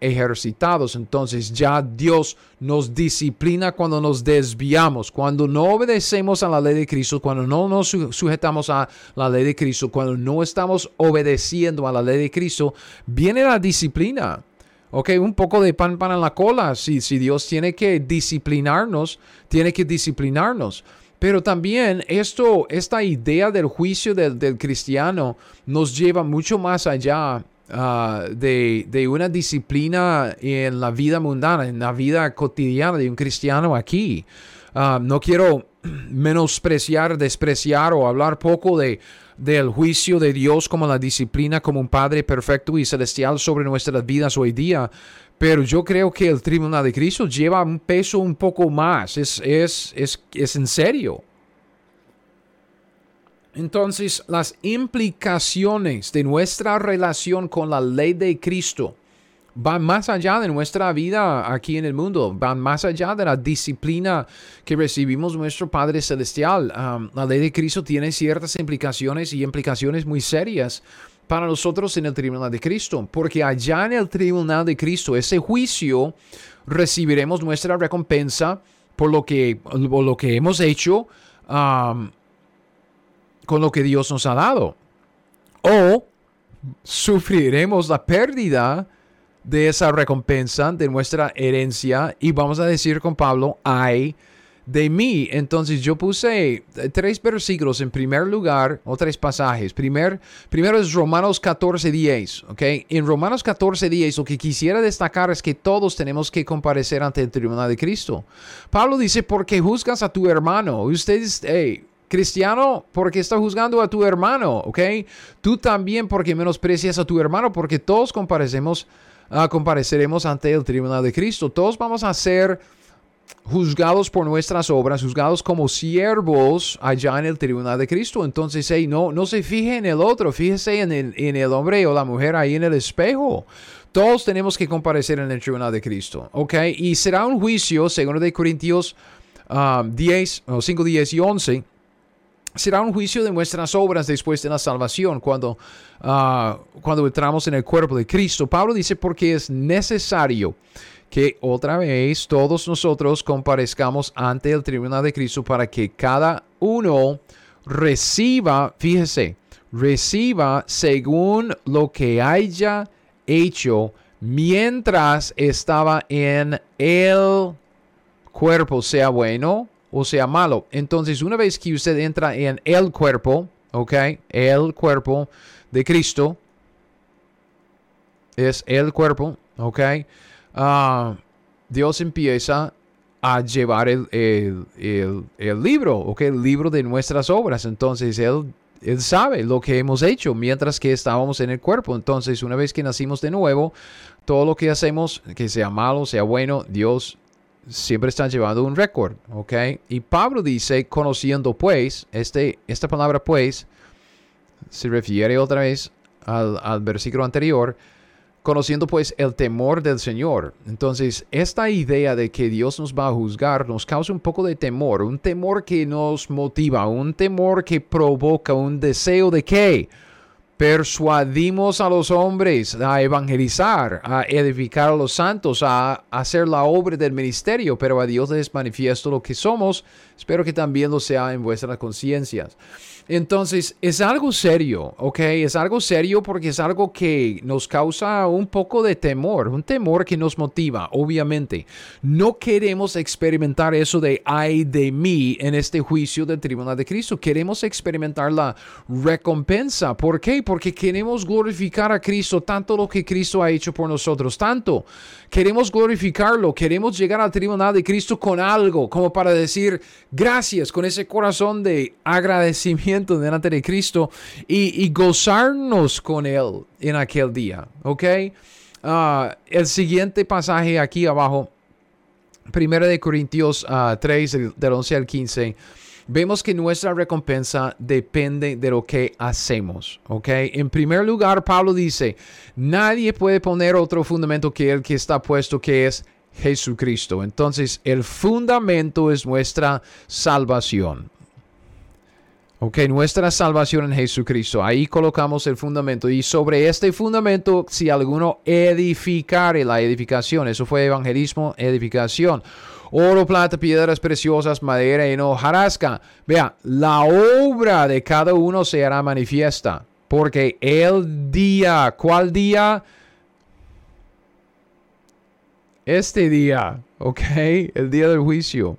ejercitados. Entonces ya Dios nos disciplina cuando nos desviamos, cuando no obedecemos a la ley de Cristo, cuando no nos sujetamos a la ley de Cristo, cuando no estamos obedeciendo a la ley de Cristo, viene la disciplina. Ok, un poco de pan para la cola. Si, si Dios tiene que disciplinarnos, tiene que disciplinarnos. Pero también esto, esta idea del juicio del, cristiano nos lleva mucho más allá Ah, de, una disciplina en la vida mundana, en la vida cotidiana de un cristiano aquí. Ah, no quiero *clears throat* menospreciar, despreciar o hablar poco de, del juicio de Dios como la disciplina como un Padre perfecto y celestial sobre nuestras vidas hoy día. Pero yo creo que el tribunal de Cristo lleva un peso un poco más. Es, es, es, es en serio. Entonces, las implicaciones de nuestra relación con la ley de Cristo van más allá de nuestra vida aquí en el mundo, van más allá de la disciplina que recibimos nuestro Padre Celestial. la ley de Cristo tiene ciertas implicaciones y implicaciones muy serias para nosotros en el tribunal de Cristo, porque allá en el tribunal de Cristo, ese juicio, recibiremos nuestra recompensa por lo que, lo que hemos hecho con lo que Dios nos ha dado. O sufriremos la pérdida de esa recompensa, de nuestra herencia, y vamos a decir con Pablo, ay de mí. Entonces yo puse tres versículos en primer lugar, o tres pasajes. Primer, primero es Romanos 14, 10. ¿ok? En Romanos 14, 10 lo que quisiera destacar es que todos tenemos que comparecer ante el tribunal de Cristo. Pablo dice, porque juzgas a tu hermano. Ustedes, hey, cristiano porque está juzgando a tu hermano, ¿ok? Tú también porque menosprecias a tu hermano, porque todos comparecemos, uh, compareceremos ante el tribunal de Cristo. Todos vamos a ser juzgados por nuestras obras, juzgados como siervos allá en el tribunal de Cristo. Entonces, hey, no, no se fije en el otro, fíjese en el, en el hombre o la mujer ahí en el espejo. Todos tenemos que comparecer en el tribunal de Cristo, ¿ok? Y será un juicio, según de Corintios 10, o 5, 10 y 11 será un juicio de nuestras obras después de la salvación, cuando, ah, cuando entramos en el cuerpo de Cristo. Pablo dice porque es necesario que otra vez todos nosotros comparezcamos ante el tribunal de Cristo para que cada uno reciba, fíjese, reciba según lo que haya hecho mientras estaba en el cuerpo, sea bueno o sea malo. Entonces, una vez que usted entra en el cuerpo, ¿ok? El cuerpo de Cristo es el cuerpo, ¿ok? Ah, Dios empieza a llevar el, el, libro, ¿ok? El libro de nuestras obras. Entonces, Él él sabe lo que hemos hecho mientras que estábamos en el cuerpo. Entonces, una vez que nacimos de nuevo, todo lo que hacemos, que sea malo, sea bueno, Dios siempre están llevando un récord, ¿ok? Y Pablo dice, conociendo pues, este, esta palabra pues se refiere otra vez al, al versículo anterior, conociendo pues el temor del Señor. Entonces, esta idea de que Dios nos va a juzgar nos causa un poco de temor, un temor que nos motiva, un temor que provoca un deseo de qué? persuadimos a los hombres a evangelizar, a edificar a los santos, a hacer la obra del ministerio, pero a Dios les manifiesto lo que somos. Espero que también lo sea en vuestras conciencias. Entonces, es algo serio, ¿ok? Es algo serio porque es algo que nos causa un poco de temor, un temor que nos motiva, obviamente. No queremos experimentar eso de ay de mí en este juicio del tribunal de Cristo. Queremos experimentar la recompensa. ¿Por qué? Porque queremos glorificar a Cristo, tanto lo que Cristo ha hecho por nosotros, tanto. Queremos glorificarlo, queremos llegar al tribunal de Cristo con algo, como para decir gracias, con ese corazón de agradecimiento delante de Cristo y, gozarnos con Él en aquel día. ¿Ok? Ah, el siguiente pasaje aquí abajo, 1 de Corintios 3, ah, del 11 al 15 vemos que nuestra recompensa depende de lo que hacemos. ¿ok? En primer lugar, Pablo dice, nadie puede poner otro fundamento que el que está puesto, que es Jesucristo. Entonces, el fundamento es nuestra salvación. Ok, nuestra salvación en Jesucristo. Ahí colocamos el fundamento. Y sobre este fundamento, si alguno edificare la edificación, eso fue evangelismo, edificación. Oro, plata, piedras preciosas, madera y no jarasca. Vea, la obra de cada uno se hará manifiesta. Porque el día, ¿cuál día? Este día, ok, el día del juicio.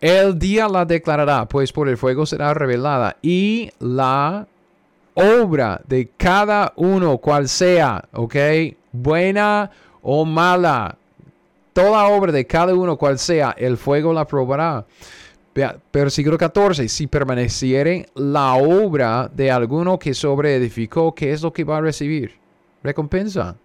El día la declarará, pues por el fuego será revelada. Y la obra de cada uno, cual sea, ¿ok? Buena o mala. Toda obra de cada uno, cual sea, el fuego la probará. Versículo 14. Si permaneciere la obra de alguno que sobreedificó, ¿qué es lo que va a recibir? Recompensa.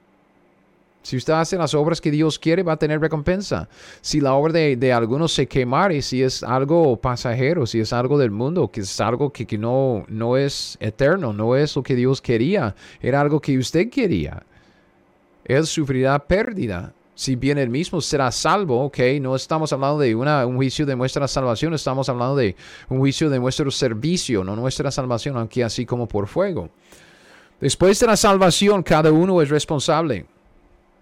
Si usted hace las obras que Dios quiere, va a tener recompensa. Si la obra de, algunos se quemare, si es algo pasajero, si es algo del mundo, que es algo que, no, no es eterno, no es lo que Dios quería, era algo que usted quería, él sufrirá pérdida. Si bien él mismo será salvo, ok, no estamos hablando de un juicio de nuestra salvación, estamos hablando de un juicio de nuestro servicio, no nuestra salvación, aunque así como por fuego. Después de la salvación, cada uno es responsable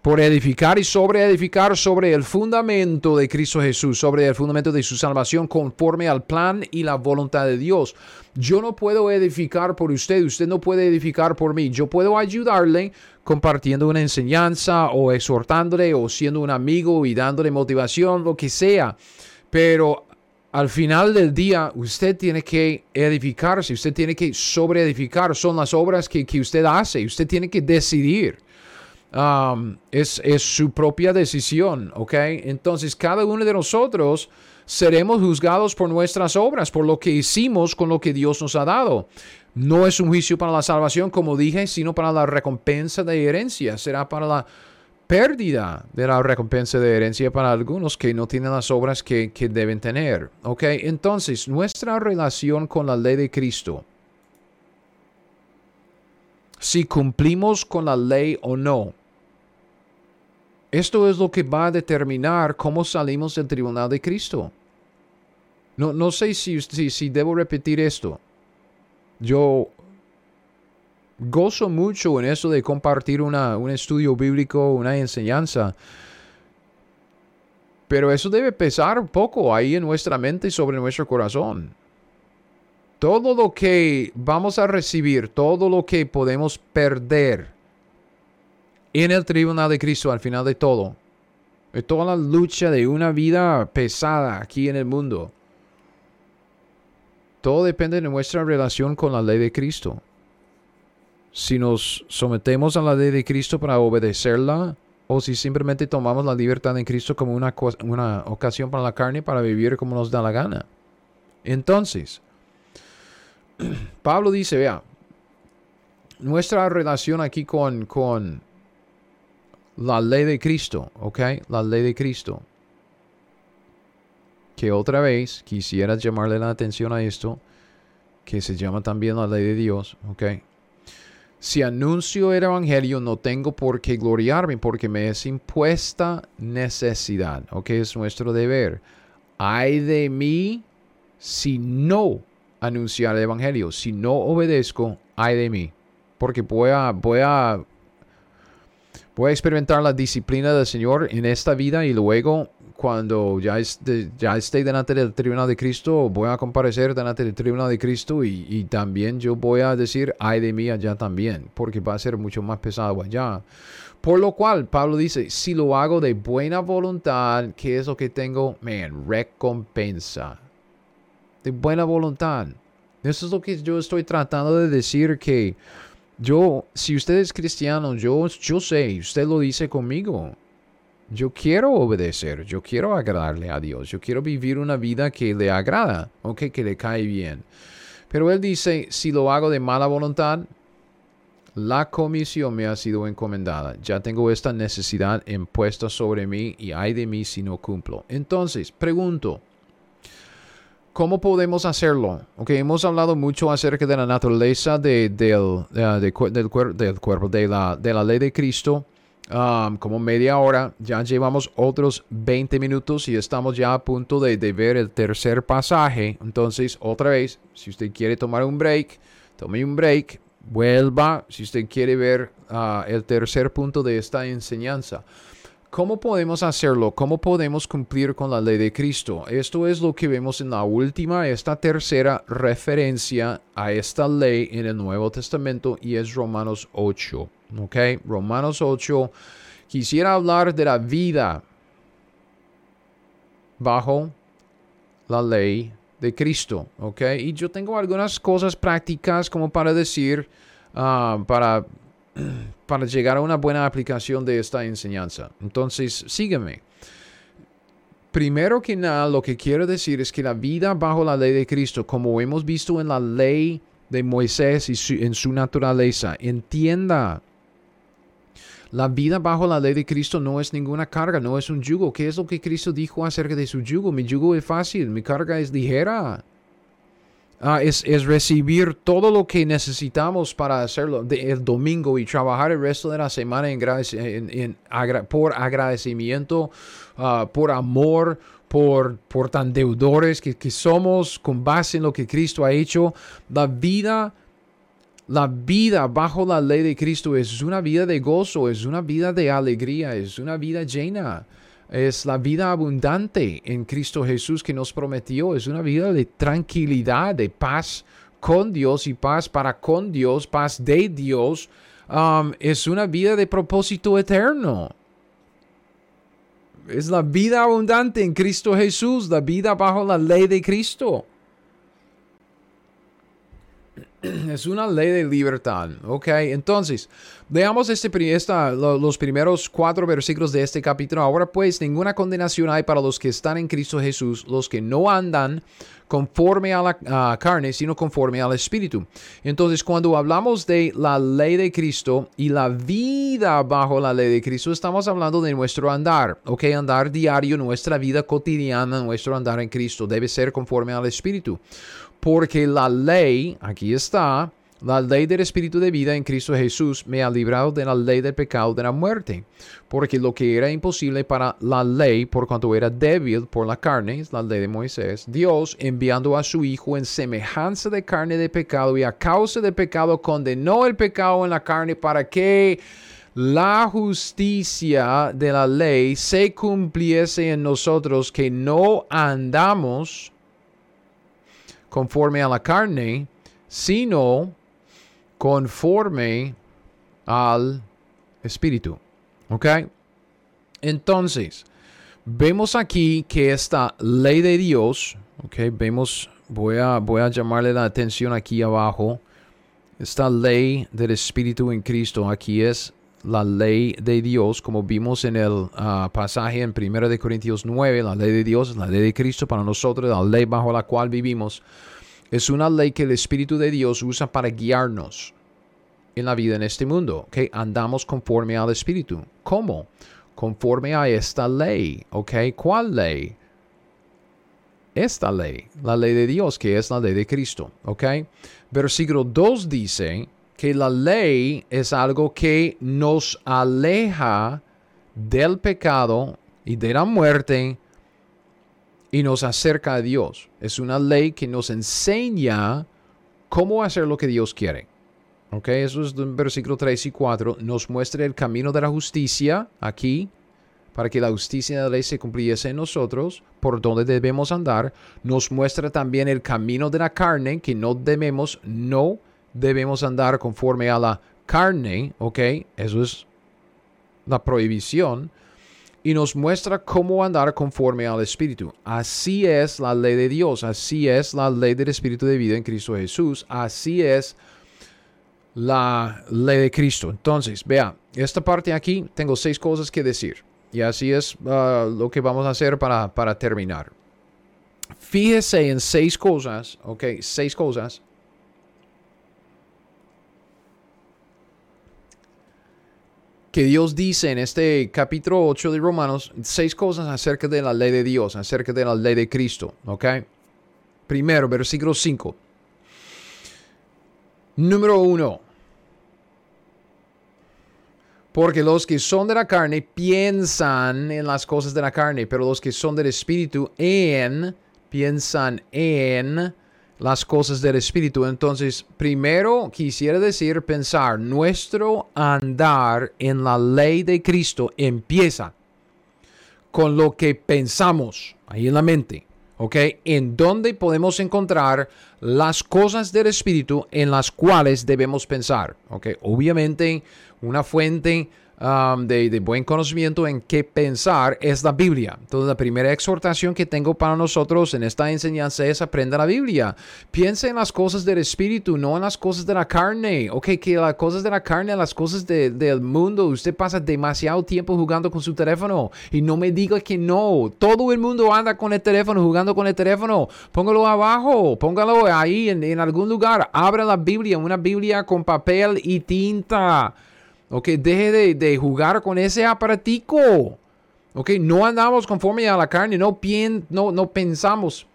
por edificar y sobre edificar sobre el fundamento de Cristo Jesús, sobre el fundamento de su salvación conforme al plan y la voluntad de Dios. Yo no puedo edificar por usted, usted no puede edificar por mí. Yo puedo ayudarle compartiendo una enseñanza o exhortándole o siendo un amigo y dándole motivación, lo que sea. Pero al final del día, usted tiene que edificarse, usted tiene que sobre edificar. Son las obras que, que usted hace, usted tiene que decidir. Um, es, su propia decisión, ¿ok? Entonces cada uno de nosotros seremos juzgados por nuestras obras, por lo que hicimos con lo que Dios nos ha dado. No es un juicio para la salvación, como dije, sino para la recompensa de herencia. Será para la pérdida de la recompensa de herencia para algunos que no tienen las obras que, que deben tener. ¿Ok? Entonces, nuestra relación con la ley de Cristo si cumplimos con la ley o no. Esto es lo que va a determinar cómo salimos del tribunal de Cristo. No, no sé si, si, debo repetir esto. Yo gozo mucho en eso de compartir una, un estudio bíblico, una enseñanza. Pero eso debe pesar un poco ahí en nuestra mente y sobre nuestro corazón. Todo lo que vamos a recibir, todo lo que podemos perder en el tribunal de Cristo al final de todo. De toda la lucha de una vida pesada aquí en el mundo. Todo depende de nuestra relación con la ley de Cristo. Si nos sometemos a la ley de Cristo para obedecerla, o si simplemente tomamos la libertad en Cristo como una, una ocasión para la carne para vivir como nos da la gana. Entonces, *clears throat* Pablo dice, vea, nuestra relación aquí con, con la ley de Cristo, ¿ok? La ley de Cristo. Que otra vez quisiera llamarle la atención a esto, que se llama también la ley de Dios, ¿ok? Si anuncio el Evangelio, no tengo por qué gloriarme porque me es impuesta necesidad, ¿ok? Es nuestro deber. Hay de mí si no anunciar el Evangelio, si no obedezco, hay de mí. Porque voy a, voy a Voy a experimentar la disciplina del Señor en esta vida y luego cuando ya, esté, ya esté delante del tribunal de Cristo, voy a comparecer delante del tribunal de Cristo y, también yo voy a decir, ay de mí allá también, porque va a ser mucho más pesado allá. Por lo cual, Pablo dice, si lo hago de buena voluntad, ¿qué es lo que tengo? Man, recompensa. De buena voluntad. Eso es lo que yo estoy tratando de decir que yo, si usted es cristiano, yo, yo sé, usted lo dice conmigo. Yo quiero obedecer, yo quiero agradarle a Dios, yo quiero vivir una vida que le agrada, okay, que le cae bien. Pero él dice, si lo hago de mala voluntad, la comisión me ha sido encomendada. Ya tengo esta necesidad impuesta sobre mí y hay de mí si no cumplo. Entonces, pregunto, ¿Cómo podemos hacerlo? Okay, hemos hablado mucho acerca de la naturaleza de, del, del, cuerpo, de la, de la ley de Cristo. um, como media hora. Ya llevamos otros 20 minutos y estamos ya a punto de, ver el tercer pasaje. Entonces, otra vez, si usted quiere tomar un break, tome un break, vuelva si usted quiere ver uh, el tercer punto de esta enseñanza. ¿Cómo podemos hacerlo? ¿Cómo podemos cumplir con la ley de Cristo? Esto es lo que vemos en la última, esta tercera referencia a esta ley en el Nuevo Testamento y es Romanos 8. ¿Ok? Romanos 8. Quisiera hablar de la vida bajo la ley de Cristo. ¿Ok? Y yo tengo algunas cosas prácticas como para decir, ah, para *clears throat* para llegar a una buena aplicación de esta enseñanza. Entonces, sígueme. Primero que nada, lo que quiero decir es que la vida bajo la ley de Cristo, como hemos visto en la ley de Moisés y en su naturaleza, entienda, la vida bajo la ley de Cristo no es ninguna carga, no es un yugo. ¿Qué es lo que Cristo dijo acerca de su yugo? Mi yugo es fácil, mi carga es ligera. Ah, es, recibir todo lo que necesitamos para hacerlo el domingo y trabajar el resto de la semana en, por agradecimiento, ah, por amor, por, por tan deudores que, que, somos con base en lo que Cristo ha hecho. La vida, la vida bajo la ley de Cristo es una vida de gozo, es una vida de alegría, es una vida llena es la vida abundante en Cristo Jesús que nos prometió. Es una vida de tranquilidad, de paz con Dios y paz para con Dios, paz de Dios. Um, es una vida de propósito eterno. Es la vida abundante en Cristo Jesús, la vida bajo la ley de Cristo. *clears throat* Es una ley de libertad, ¿ok? Entonces, veamos este, esta, los primeros cuatro versículos de este capítulo. Ahora pues, ninguna condenación hay para los que están en Cristo Jesús, los que no andan conforme a la carne, sino conforme al Espíritu. Entonces, cuando hablamos de la ley de Cristo y la vida bajo la ley de Cristo, estamos hablando de nuestro andar, ¿ok? Andar diario, nuestra vida cotidiana, nuestro andar en Cristo debe ser conforme al Espíritu porque la ley, aquí está, la ley del Espíritu de vida en Cristo Jesús me ha librado de la ley del pecado de la muerte. Porque lo que era imposible para la ley, por cuanto era débil por la carne, es la ley de Moisés, Dios, enviando a su Hijo en semejanza de carne de pecado y a causa del pecado, condenó el pecado en la carne para que la justicia de la ley se cumpliese en nosotros, que no andamos conforme a la carne, sino conforme al Espíritu. ¿Ok? Entonces, vemos aquí que esta ley de Dios, ¿ok? Vemos, voy a, voy a llamarle la atención aquí abajo. Esta ley del Espíritu en Cristo aquí es la ley de Dios, como vimos en el ah, pasaje en 1 de Corintios 9, la ley de Dios la ley de Cristo para nosotros, la ley bajo la cual vivimos. Es una ley que el Espíritu de Dios usa para guiarnos en la vida en este mundo, que andamos conforme al Espíritu. ¿Cómo? Conforme a esta ley, ¿ok? ¿Cuál ley? Esta ley, la ley de Dios, que es la ley de Cristo, ¿ok? Versículo 2 dice que la ley es algo que nos aleja del pecado y de la muerte y nos acerca a Dios. Es una ley que nos enseña cómo hacer lo que Dios quiere. Ok, eso es en versículo 3 y 4. Nos muestra el camino de la justicia aquí, para que la justicia de la ley se cumpliese en nosotros, por donde debemos andar. Nos muestra también el camino de la carne, que no debemos, no debemos andar conforme a la carne. Ok, eso es la prohibición y nos muestra cómo andar conforme al Espíritu. Así es la ley de Dios, así es la ley del Espíritu de vida en Cristo Jesús, así es la ley de Cristo. Entonces, vea, esta parte aquí tengo seis cosas que decir y así es uh, lo que vamos a hacer para, para terminar. Fíjese en seis cosas, ok, seis cosas que Dios dice en este capítulo 8 de Romanos seis cosas acerca de la ley de Dios, acerca de la ley de Cristo. ¿Ok? Primero, versículo 5. Número 1. Porque los que son de la carne piensan en las cosas de la carne, pero los que son del espíritu en piensan en las cosas del espíritu. Entonces, primero quisiera decir pensar, nuestro andar en la ley de Cristo empieza con lo que pensamos ahí en la mente. ¿ok? En donde podemos encontrar las cosas del Espíritu en las cuales debemos pensar, ¿ok? Obviamente, una fuente De, buen conocimiento en qué pensar es la Biblia. Entonces, la primera exhortación que tengo para nosotros en esta enseñanza es aprenda la Biblia. Piensa en las cosas del Espíritu, no en las cosas de la carne. Ok, que las cosas de la carne, las cosas del mundo, usted pasa demasiado tiempo jugando con su teléfono y no me diga que no. Todo el mundo anda con el teléfono, jugando con el teléfono. Póngalo abajo, póngalo ahí en, en algún lugar. Abra la Biblia, una Biblia con papel y tinta. Ok, deje de, jugar con ese aparatico. Ok, no andamos conforme a la carne, no, no, no pensamos.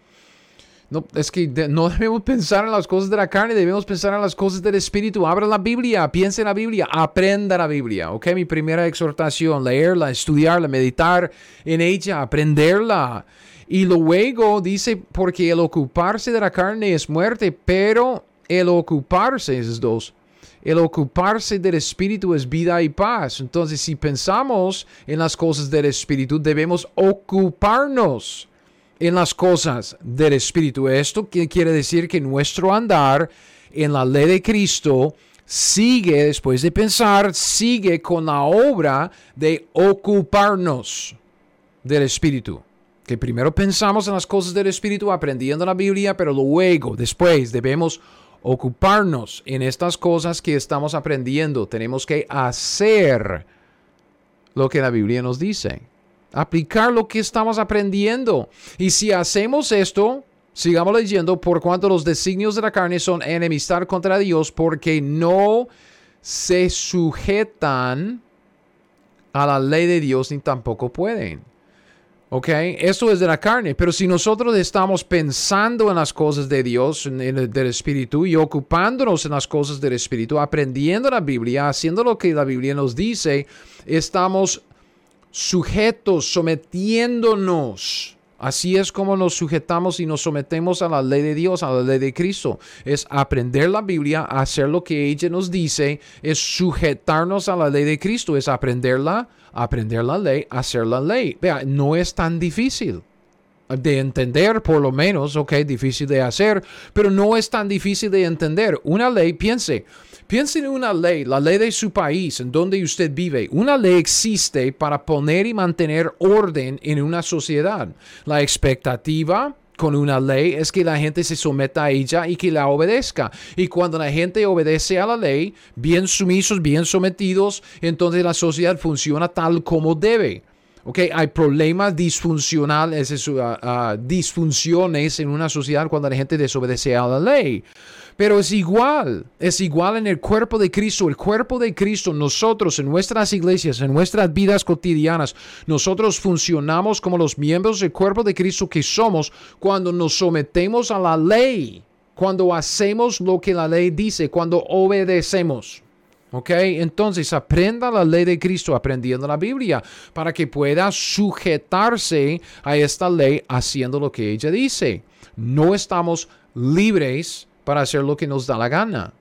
No, es que no *laughs* debemos pensar en las cosas de la carne, debemos pensar en las cosas del Espíritu. Abra la Biblia, piense en la Biblia, aprenda la Biblia. Ok, mi primera exhortación, leerla, estudiarla, meditar en ella, aprenderla. Y luego dice, porque el ocuparse de la carne es muerte, pero el ocuparse, es dos, el ocuparse del Espíritu es vida y paz. Entonces, si pensamos en las cosas del Espíritu, debemos ocuparnos en las cosas del Espíritu. Esto quiere decir que nuestro andar en la ley de Cristo sigue, después de pensar, sigue con la obra de ocuparnos del Espíritu. Que primero pensamos en las cosas del Espíritu aprendiendo la Biblia, pero luego, después, debemos ocuparnos en estas cosas que estamos aprendiendo. Tenemos que hacer lo que la Biblia nos dice. Aplicar lo que estamos aprendiendo. Y si hacemos esto, sigamos leyendo, por cuanto los designios de la carne son enemistad contra Dios, porque no se sujetan a la ley de Dios ni tampoco pueden. ¿Ok? Eso es de la carne. Pero si nosotros estamos pensando en las cosas de Dios, en el, del Espíritu, y ocupándonos en las cosas del Espíritu, aprendiendo la Biblia, haciendo lo que la Biblia nos dice, estamos sujetos, sometiéndonos Así es como nos sujetamos y nos sometemos a la ley de Dios, a la ley de Cristo. Es aprender la Biblia, hacer lo que ella nos dice, es sujetarnos a la ley de Cristo, es aprenderla, aprender la ley, hacer la ley. Vea, no es tan difícil de entender, por lo menos, ok, difícil de hacer, pero no es tan difícil de entender. Una ley, piense, piense en una ley, la ley de su país, en donde usted vive. Una ley existe para poner y mantener orden en una sociedad. La expectativa con una ley es que la gente se someta a ella y que la obedezca. Y cuando la gente obedece a la ley, bien sumisos, bien sometidos, entonces la sociedad funciona tal como debe. Ok, hay problemas disfuncionales, uh, disfunciones en una sociedad cuando la gente desobedece a la ley. Pero es igual, es igual en el cuerpo de Cristo. El cuerpo de Cristo, nosotros en nuestras iglesias, en nuestras vidas cotidianas, nosotros funcionamos como los miembros del cuerpo de Cristo que somos cuando nos sometemos a la ley, cuando hacemos lo que la ley dice, cuando obedecemos. ¿Ok? Entonces aprenda la ley de Cristo aprendiendo la Biblia para que pueda sujetarse a esta ley haciendo lo que ella dice. No estamos libres para hacer lo que nos da la gana.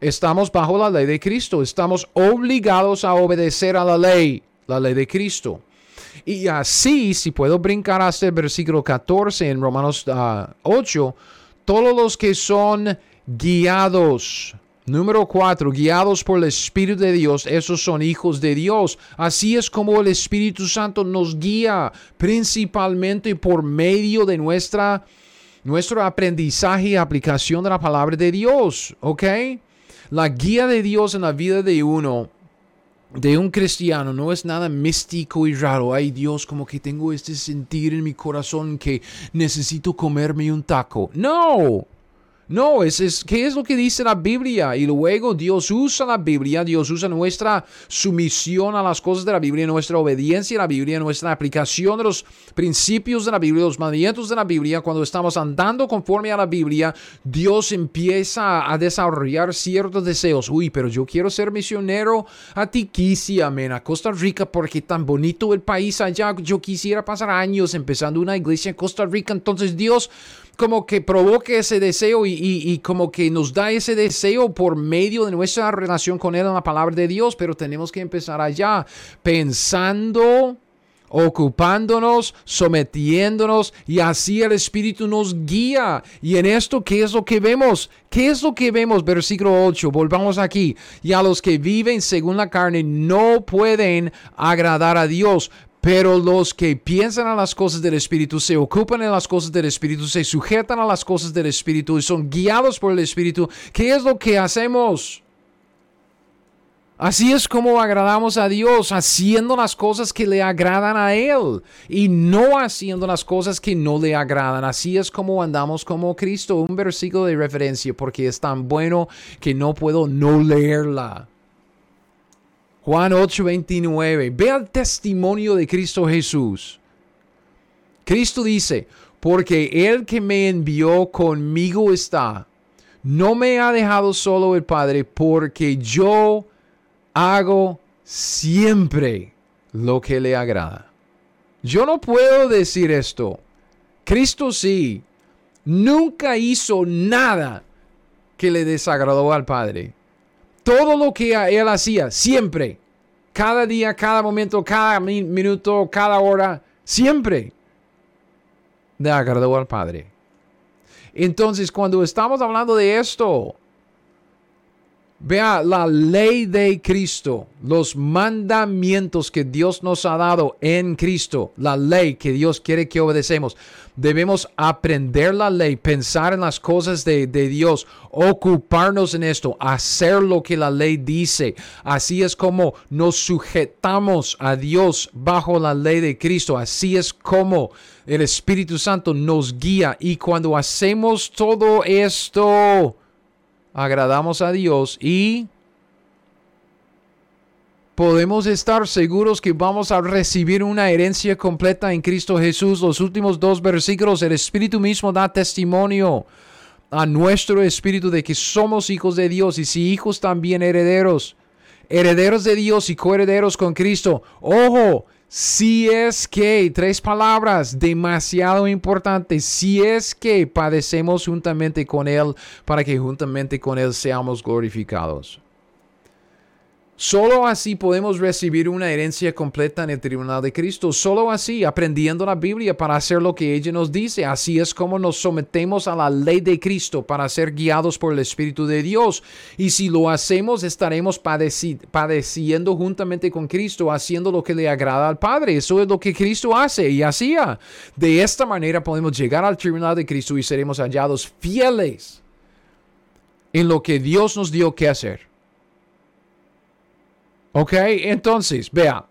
Estamos bajo la ley de Cristo. Estamos obligados a obedecer a la ley, la ley de Cristo. Y así, si puedo brincar hasta el versículo 14 en Romanos 8, ah, todos los que son guiados Número 4. Guiados por el Espíritu de Dios, esos son hijos de Dios. Así es como el Espíritu Santo nos guía, principalmente por medio de nuestra, nuestro aprendizaje y aplicación de la palabra de Dios. ¿Ok? La guía de Dios en la vida de uno de un cristiano no es nada místico y raro. Ay Dios, como que tengo este sentir en mi corazón que necesito comerme un taco. No, No, es, es, ¿qué es lo que dice la Biblia? Y luego Dios usa la Biblia, Dios usa nuestra sumisión a las cosas de la Biblia, nuestra obediencia a la Biblia, nuestra aplicación de los principios de la Biblia, los mandamientos de la Biblia. Cuando estamos andando conforme a la Biblia, Dios empieza a desarrollar ciertos deseos. Uy, pero yo quiero ser misionero a Tiquisi, amén, a Costa Rica, porque tan bonito el país allá. Yo quisiera pasar años empezando una iglesia en Costa Rica. Entonces Dios como que provoque ese deseo y, como que nos da ese deseo por medio de nuestra relación con Él en la palabra de Dios, pero tenemos que empezar allá pensando ocupándonos, sometiéndonos y así el Espíritu nos guía. Y en esto, ¿qué es lo que vemos? ¿Qué es lo que vemos? Versículo 8, volvamos aquí. Y a los que viven según la carne no pueden agradar a Dios, pero los que piensan en las cosas del Espíritu, se ocupan en las cosas del Espíritu, se sujetan a las cosas del Espíritu y son guiados por el Espíritu, ¿qué es lo que hacemos? Así es como agradamos a Dios, haciendo las cosas que le agradan a Él y no haciendo las cosas que no le agradan. Así es como andamos como Cristo. Un versículo de referencia porque es tan bueno que no puedo no leerla. Juan 8:29. Ve al testimonio de Cristo Jesús. Cristo dice, porque el que me envió conmigo está. No me ha dejado solo el Padre, porque yo hago siempre lo que le agrada. Yo no puedo decir esto. Cristo sí, nunca hizo nada que le desagradó al Padre todo lo que él hacía, siempre, cada día, cada momento, cada minuto, cada hora, siempre, le agradó al Padre. Entonces, cuando estamos hablando de esto, Vea la ley de Cristo, los mandamientos que Dios nos ha dado en Cristo, la ley que Dios quiere que obedecemos. Debemos aprender la ley, pensar en las cosas de, de Dios, ocuparnos en esto, hacer lo que la ley dice. Así es como nos sujetamos a Dios bajo la ley de Cristo. Así es como el Espíritu Santo nos guía. Y cuando hacemos todo esto, agradamos a Dios y podemos estar seguros que vamos a recibir una herencia completa en Cristo Jesús. Los últimos dos versículos, el Espíritu mismo da testimonio a nuestro espíritu de que somos hijos de Dios y si hijos también herederos, herederos de Dios y coherederos con Cristo. Ojo, si es que, tres palabras demasiado importantes, si es que padecemos juntamente con Él para que juntamente con Él seamos glorificados. Solo así podemos recibir una herencia completa en el tribunal de Cristo. Solo así, aprendiendo la Biblia para hacer lo que ella nos dice. Así es como nos sometemos a la ley de Cristo para ser guiados por el Espíritu de Dios. Y si lo hacemos, estaremos padeciendo juntamente con Cristo, haciendo lo que le agrada al Padre. Eso es lo que Cristo hace y hacía. De esta manera podemos llegar al tribunal de Cristo y seremos hallados fieles en lo que Dios nos dio que hacer. Ok, entonces, vea,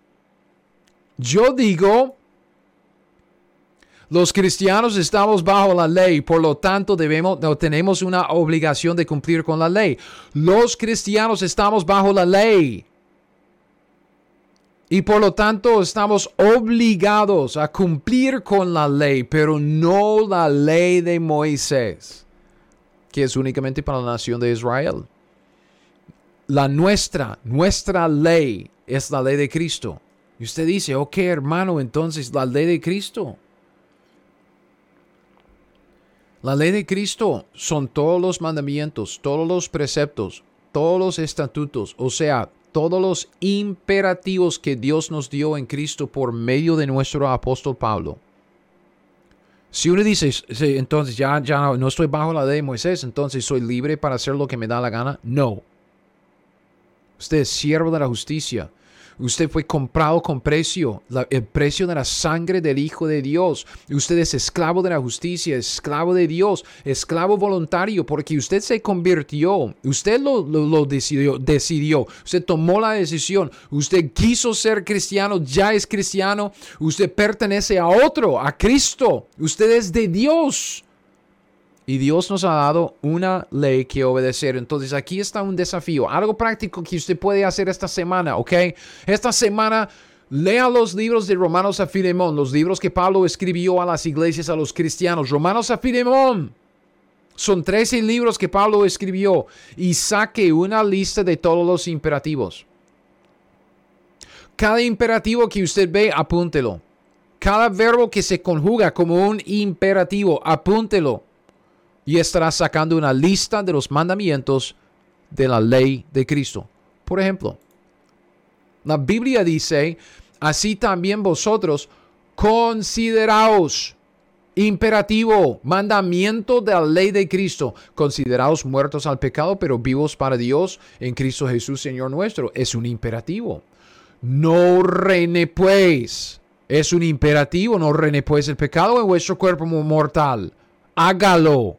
yo digo, los cristianos estamos bajo la ley, por lo tanto debemos, no, tenemos una obligación de cumplir con la ley. Los cristianos estamos bajo la ley. Y por lo tanto estamos obligados a cumplir con la ley, pero no la ley de Moisés, que es únicamente para la nación de Israel la nuestra, nuestra ley es la ley de Cristo. Y usted dice, ok hermano, entonces la ley de Cristo. La ley de Cristo son todos los mandamientos, todos los preceptos, todos los estatutos, o sea, todos los imperativos que Dios nos dio en Cristo por medio de nuestro apóstol Pablo. Si uno dice, entonces ya, ya no estoy bajo la ley de Moisés, entonces soy libre para hacer lo que me da la gana, no. Usted es siervo de la justicia. Usted fue comprado con precio, el precio de la sangre del Hijo de Dios. Usted es esclavo de la justicia, esclavo de Dios, esclavo voluntario, porque usted se convirtió, usted lo, lo, decidió, decidió, usted tomó la decisión, usted quiso ser cristiano, ya es cristiano, usted pertenece a otro, a Cristo, usted es de Dios. Y Dios nos ha dado una ley que obedecer. Entonces aquí está un desafío, algo práctico que usted puede hacer esta semana, ¿ok? Esta semana lea los libros de Romanos a Filemón, los libros que Pablo escribió a las iglesias, a los cristianos. Romanos a Filemón. Son 13 libros que Pablo escribió y saque una lista de todos los imperativos. Cada imperativo que usted ve, apúntelo. Cada verbo que se conjuga como un imperativo, apúntelo y estará sacando una lista de los mandamientos de la ley de Cristo. Por ejemplo, la Biblia dice, así también vosotros consideraos, imperativo, mandamiento de la ley de Cristo, consideraos muertos al pecado, pero vivos para Dios en Cristo Jesús, Señor nuestro. Es un imperativo. No reine pues. Es un imperativo, no reine pues el pecado en vuestro cuerpo mortal. Hágalo.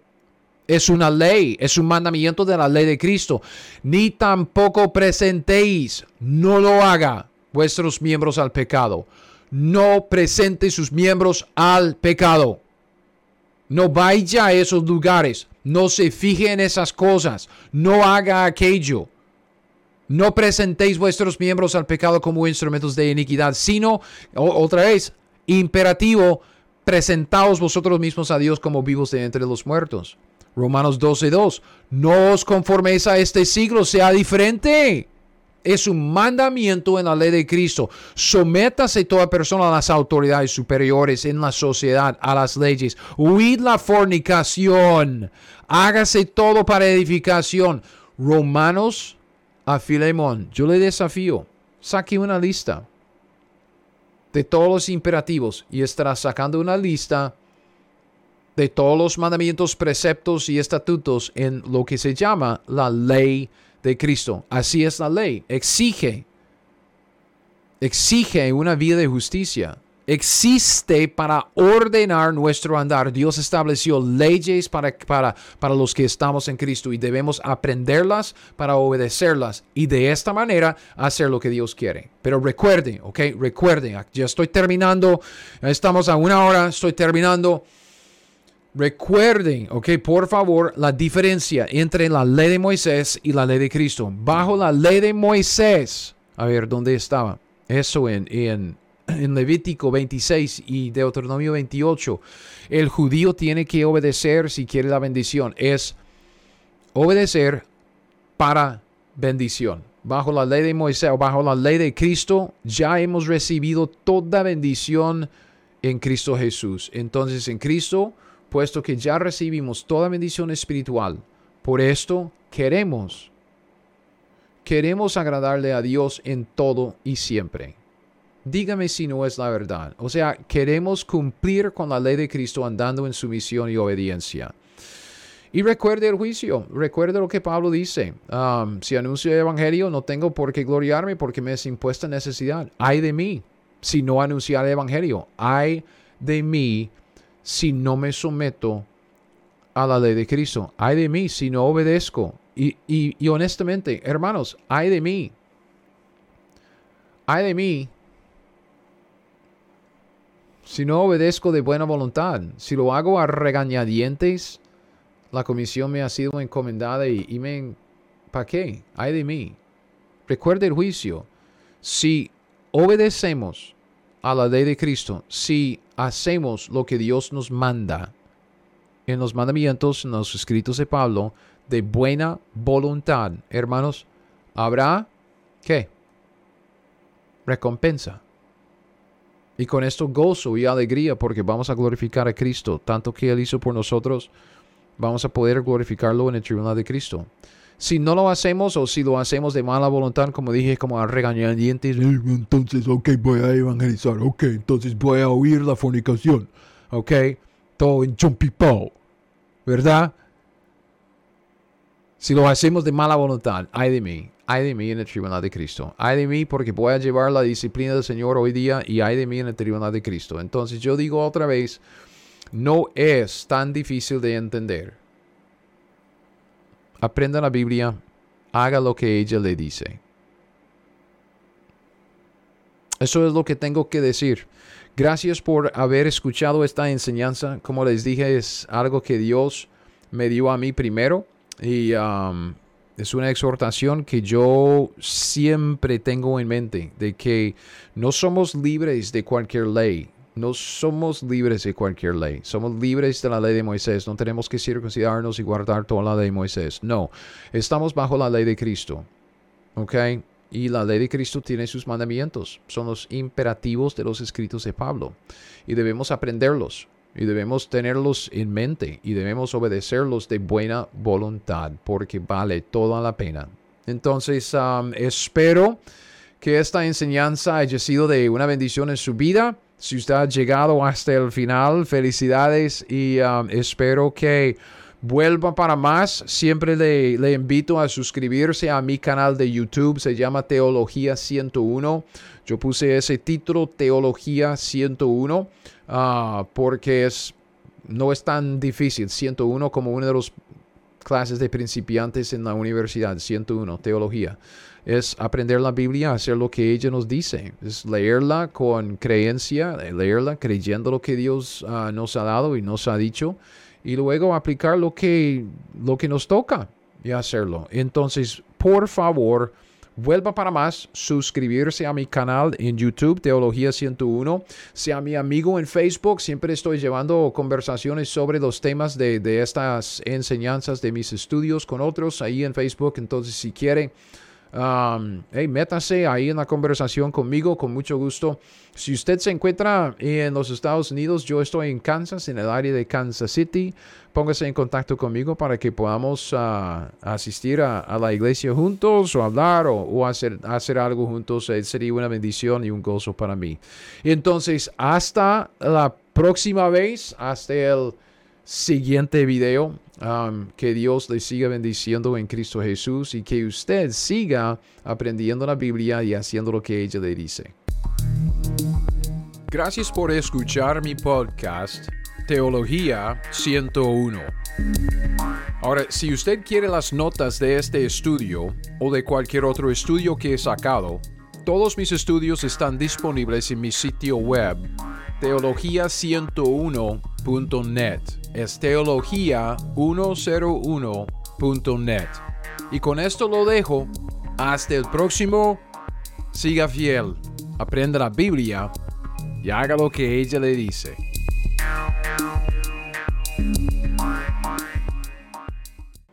Es una ley, es un mandamiento de la ley de Cristo. Ni tampoco presentéis, no lo haga vuestros miembros al pecado. No presente sus miembros al pecado. No vaya a esos lugares. No se fije en esas cosas. No haga aquello. No presentéis vuestros miembros al pecado como instrumentos de iniquidad, sino, otra vez, imperativo, presentaos vosotros mismos a Dios como vivos de entre los muertos. Romanos 12:2. No os conforméis a este siglo, sea diferente. Es un mandamiento en la ley de Cristo. Sométase toda persona a las autoridades superiores en la sociedad, a las leyes. Huid la fornicación. Hágase todo para edificación. Romanos a Filemón. Yo le desafío. Saque una lista de todos los imperativos y estará sacando una lista de todos los mandamientos, preceptos y estatutos en lo que se llama la ley de Cristo. Así es la ley. Exige, exige una vida de justicia. Existe para ordenar nuestro andar. Dios estableció leyes para, para, para los que estamos en Cristo y debemos aprenderlas para obedecerlas y de esta manera hacer lo que Dios quiere. Pero recuerden, ok, recuerden, ya estoy terminando, estamos a una hora, estoy terminando. Recuerden, ok, por favor, la diferencia entre la ley de Moisés y la ley de Cristo. Bajo la ley de Moisés, a ver, ¿dónde estaba? Eso en, en, en Levítico 26 y Deuteronomio 28. El judío tiene que obedecer si quiere la bendición. Es obedecer para bendición. Bajo la ley de Moisés o bajo la ley de Cristo, ya hemos recibido toda bendición en Cristo Jesús. Entonces, en Cristo puesto que ya recibimos toda bendición espiritual. Por esto queremos, queremos agradarle a Dios en todo y siempre. Dígame si no es la verdad. O sea, queremos cumplir con la ley de Cristo andando en sumisión y obediencia. Y recuerde el juicio, recuerde lo que Pablo dice. Um, si anuncio el Evangelio, no tengo por qué gloriarme porque me es impuesta necesidad. Hay de mí si no anunciar el Evangelio. Hay de mí si no me someto a la ley de Cristo. Hay de mí si no obedezco. Y, y, honestamente, hermanos, hay de mí. Hay de mí si no obedezco de buena voluntad. Si lo hago a regañadientes, la comisión me ha sido encomendada y, y me... ¿Para qué? Hay de mí. Recuerde el juicio. Si obedecemos a la ley de Cristo, si hacemos lo que Dios nos manda en los mandamientos, en los escritos de Pablo, de buena voluntad, hermanos, habrá ¿qué? Recompensa. Y con esto gozo y alegría porque vamos a glorificar a Cristo, tanto que Él hizo por nosotros, vamos a poder glorificarlo en el tribunal de Cristo. Si no lo hacemos o si lo hacemos de mala voluntad, como dije, como a regañadientes, entonces, ok, voy a evangelizar, ok, entonces voy a oír la fornicación, ok, todo en chompipao, ¿verdad? Si lo hacemos de mala voluntad, ay de mí, ay de mí en el tribunal de Cristo. Ay de mí porque voy a llevar la disciplina del Señor hoy día y ay de mí en el tribunal de Cristo. Entonces yo digo otra vez, no es tan difícil de entender aprenda la Biblia, haga lo que ella le dice. Eso es lo que tengo que decir. Gracias por haber escuchado esta enseñanza. Como les dije, es algo que Dios me dio a mí primero y um, es una exhortación que yo siempre tengo en mente, de que no somos libres de cualquier ley, no somos libres de cualquier ley. Somos libres de la ley de Moisés. No tenemos que circuncidarnos y guardar toda la ley de Moisés. No, estamos bajo la ley de Cristo. ¿Ok? Y la ley de Cristo tiene sus mandamientos. Son los imperativos de los escritos de Pablo. Y debemos aprenderlos. Y debemos tenerlos en mente. Y debemos obedecerlos de buena voluntad. Porque vale toda la pena. Entonces, um, espero que esta enseñanza haya sido de una bendición en su vida. Si usted ha llegado hasta el final, felicidades y um, espero que vuelva para más. Siempre le, invito a suscribirse a mi canal de YouTube. Se llama Teología 101. Yo puse ese título, Teología 101, uh, porque es, no es tan difícil. 101 como una de las clases de principiantes en la universidad. 101, Teología es aprender la Biblia, hacer lo que ella nos dice, es leerla con creencia, leerla creyendo lo que Dios uh, nos ha dado y nos ha dicho, y luego aplicar lo que, lo que nos toca y hacerlo. Entonces, por favor, vuelva para más, suscribirse a mi canal en YouTube, Teología 101, sea mi amigo en Facebook, siempre estoy llevando conversaciones sobre los temas de, de estas enseñanzas de mis estudios con otros ahí en Facebook, entonces si quiere Um, hey, métase ahí en la conversación conmigo, con mucho gusto. Si usted se encuentra en los Estados Unidos, yo estoy en Kansas, en el área de Kansas City. Póngase en contacto conmigo para que podamos uh, asistir a, la iglesia juntos o hablar o, hacer, hacer algo juntos. Eh, sería una bendición y un gozo para mí. Entonces, hasta la próxima vez, hasta el siguiente video. Um, que Dios le siga bendiciendo en Cristo Jesús y que usted siga aprendiendo la Biblia y haciendo lo que ella le dice. Gracias por escuchar mi podcast Teología 101. Ahora, si usted quiere las notas de este estudio o de cualquier otro estudio que he sacado, todos mis estudios están disponibles en mi sitio web teología101.net. Es teología101.net. Y con esto lo dejo. Hasta el próximo. Siga fiel. Aprenda la Biblia y haga lo que ella le dice.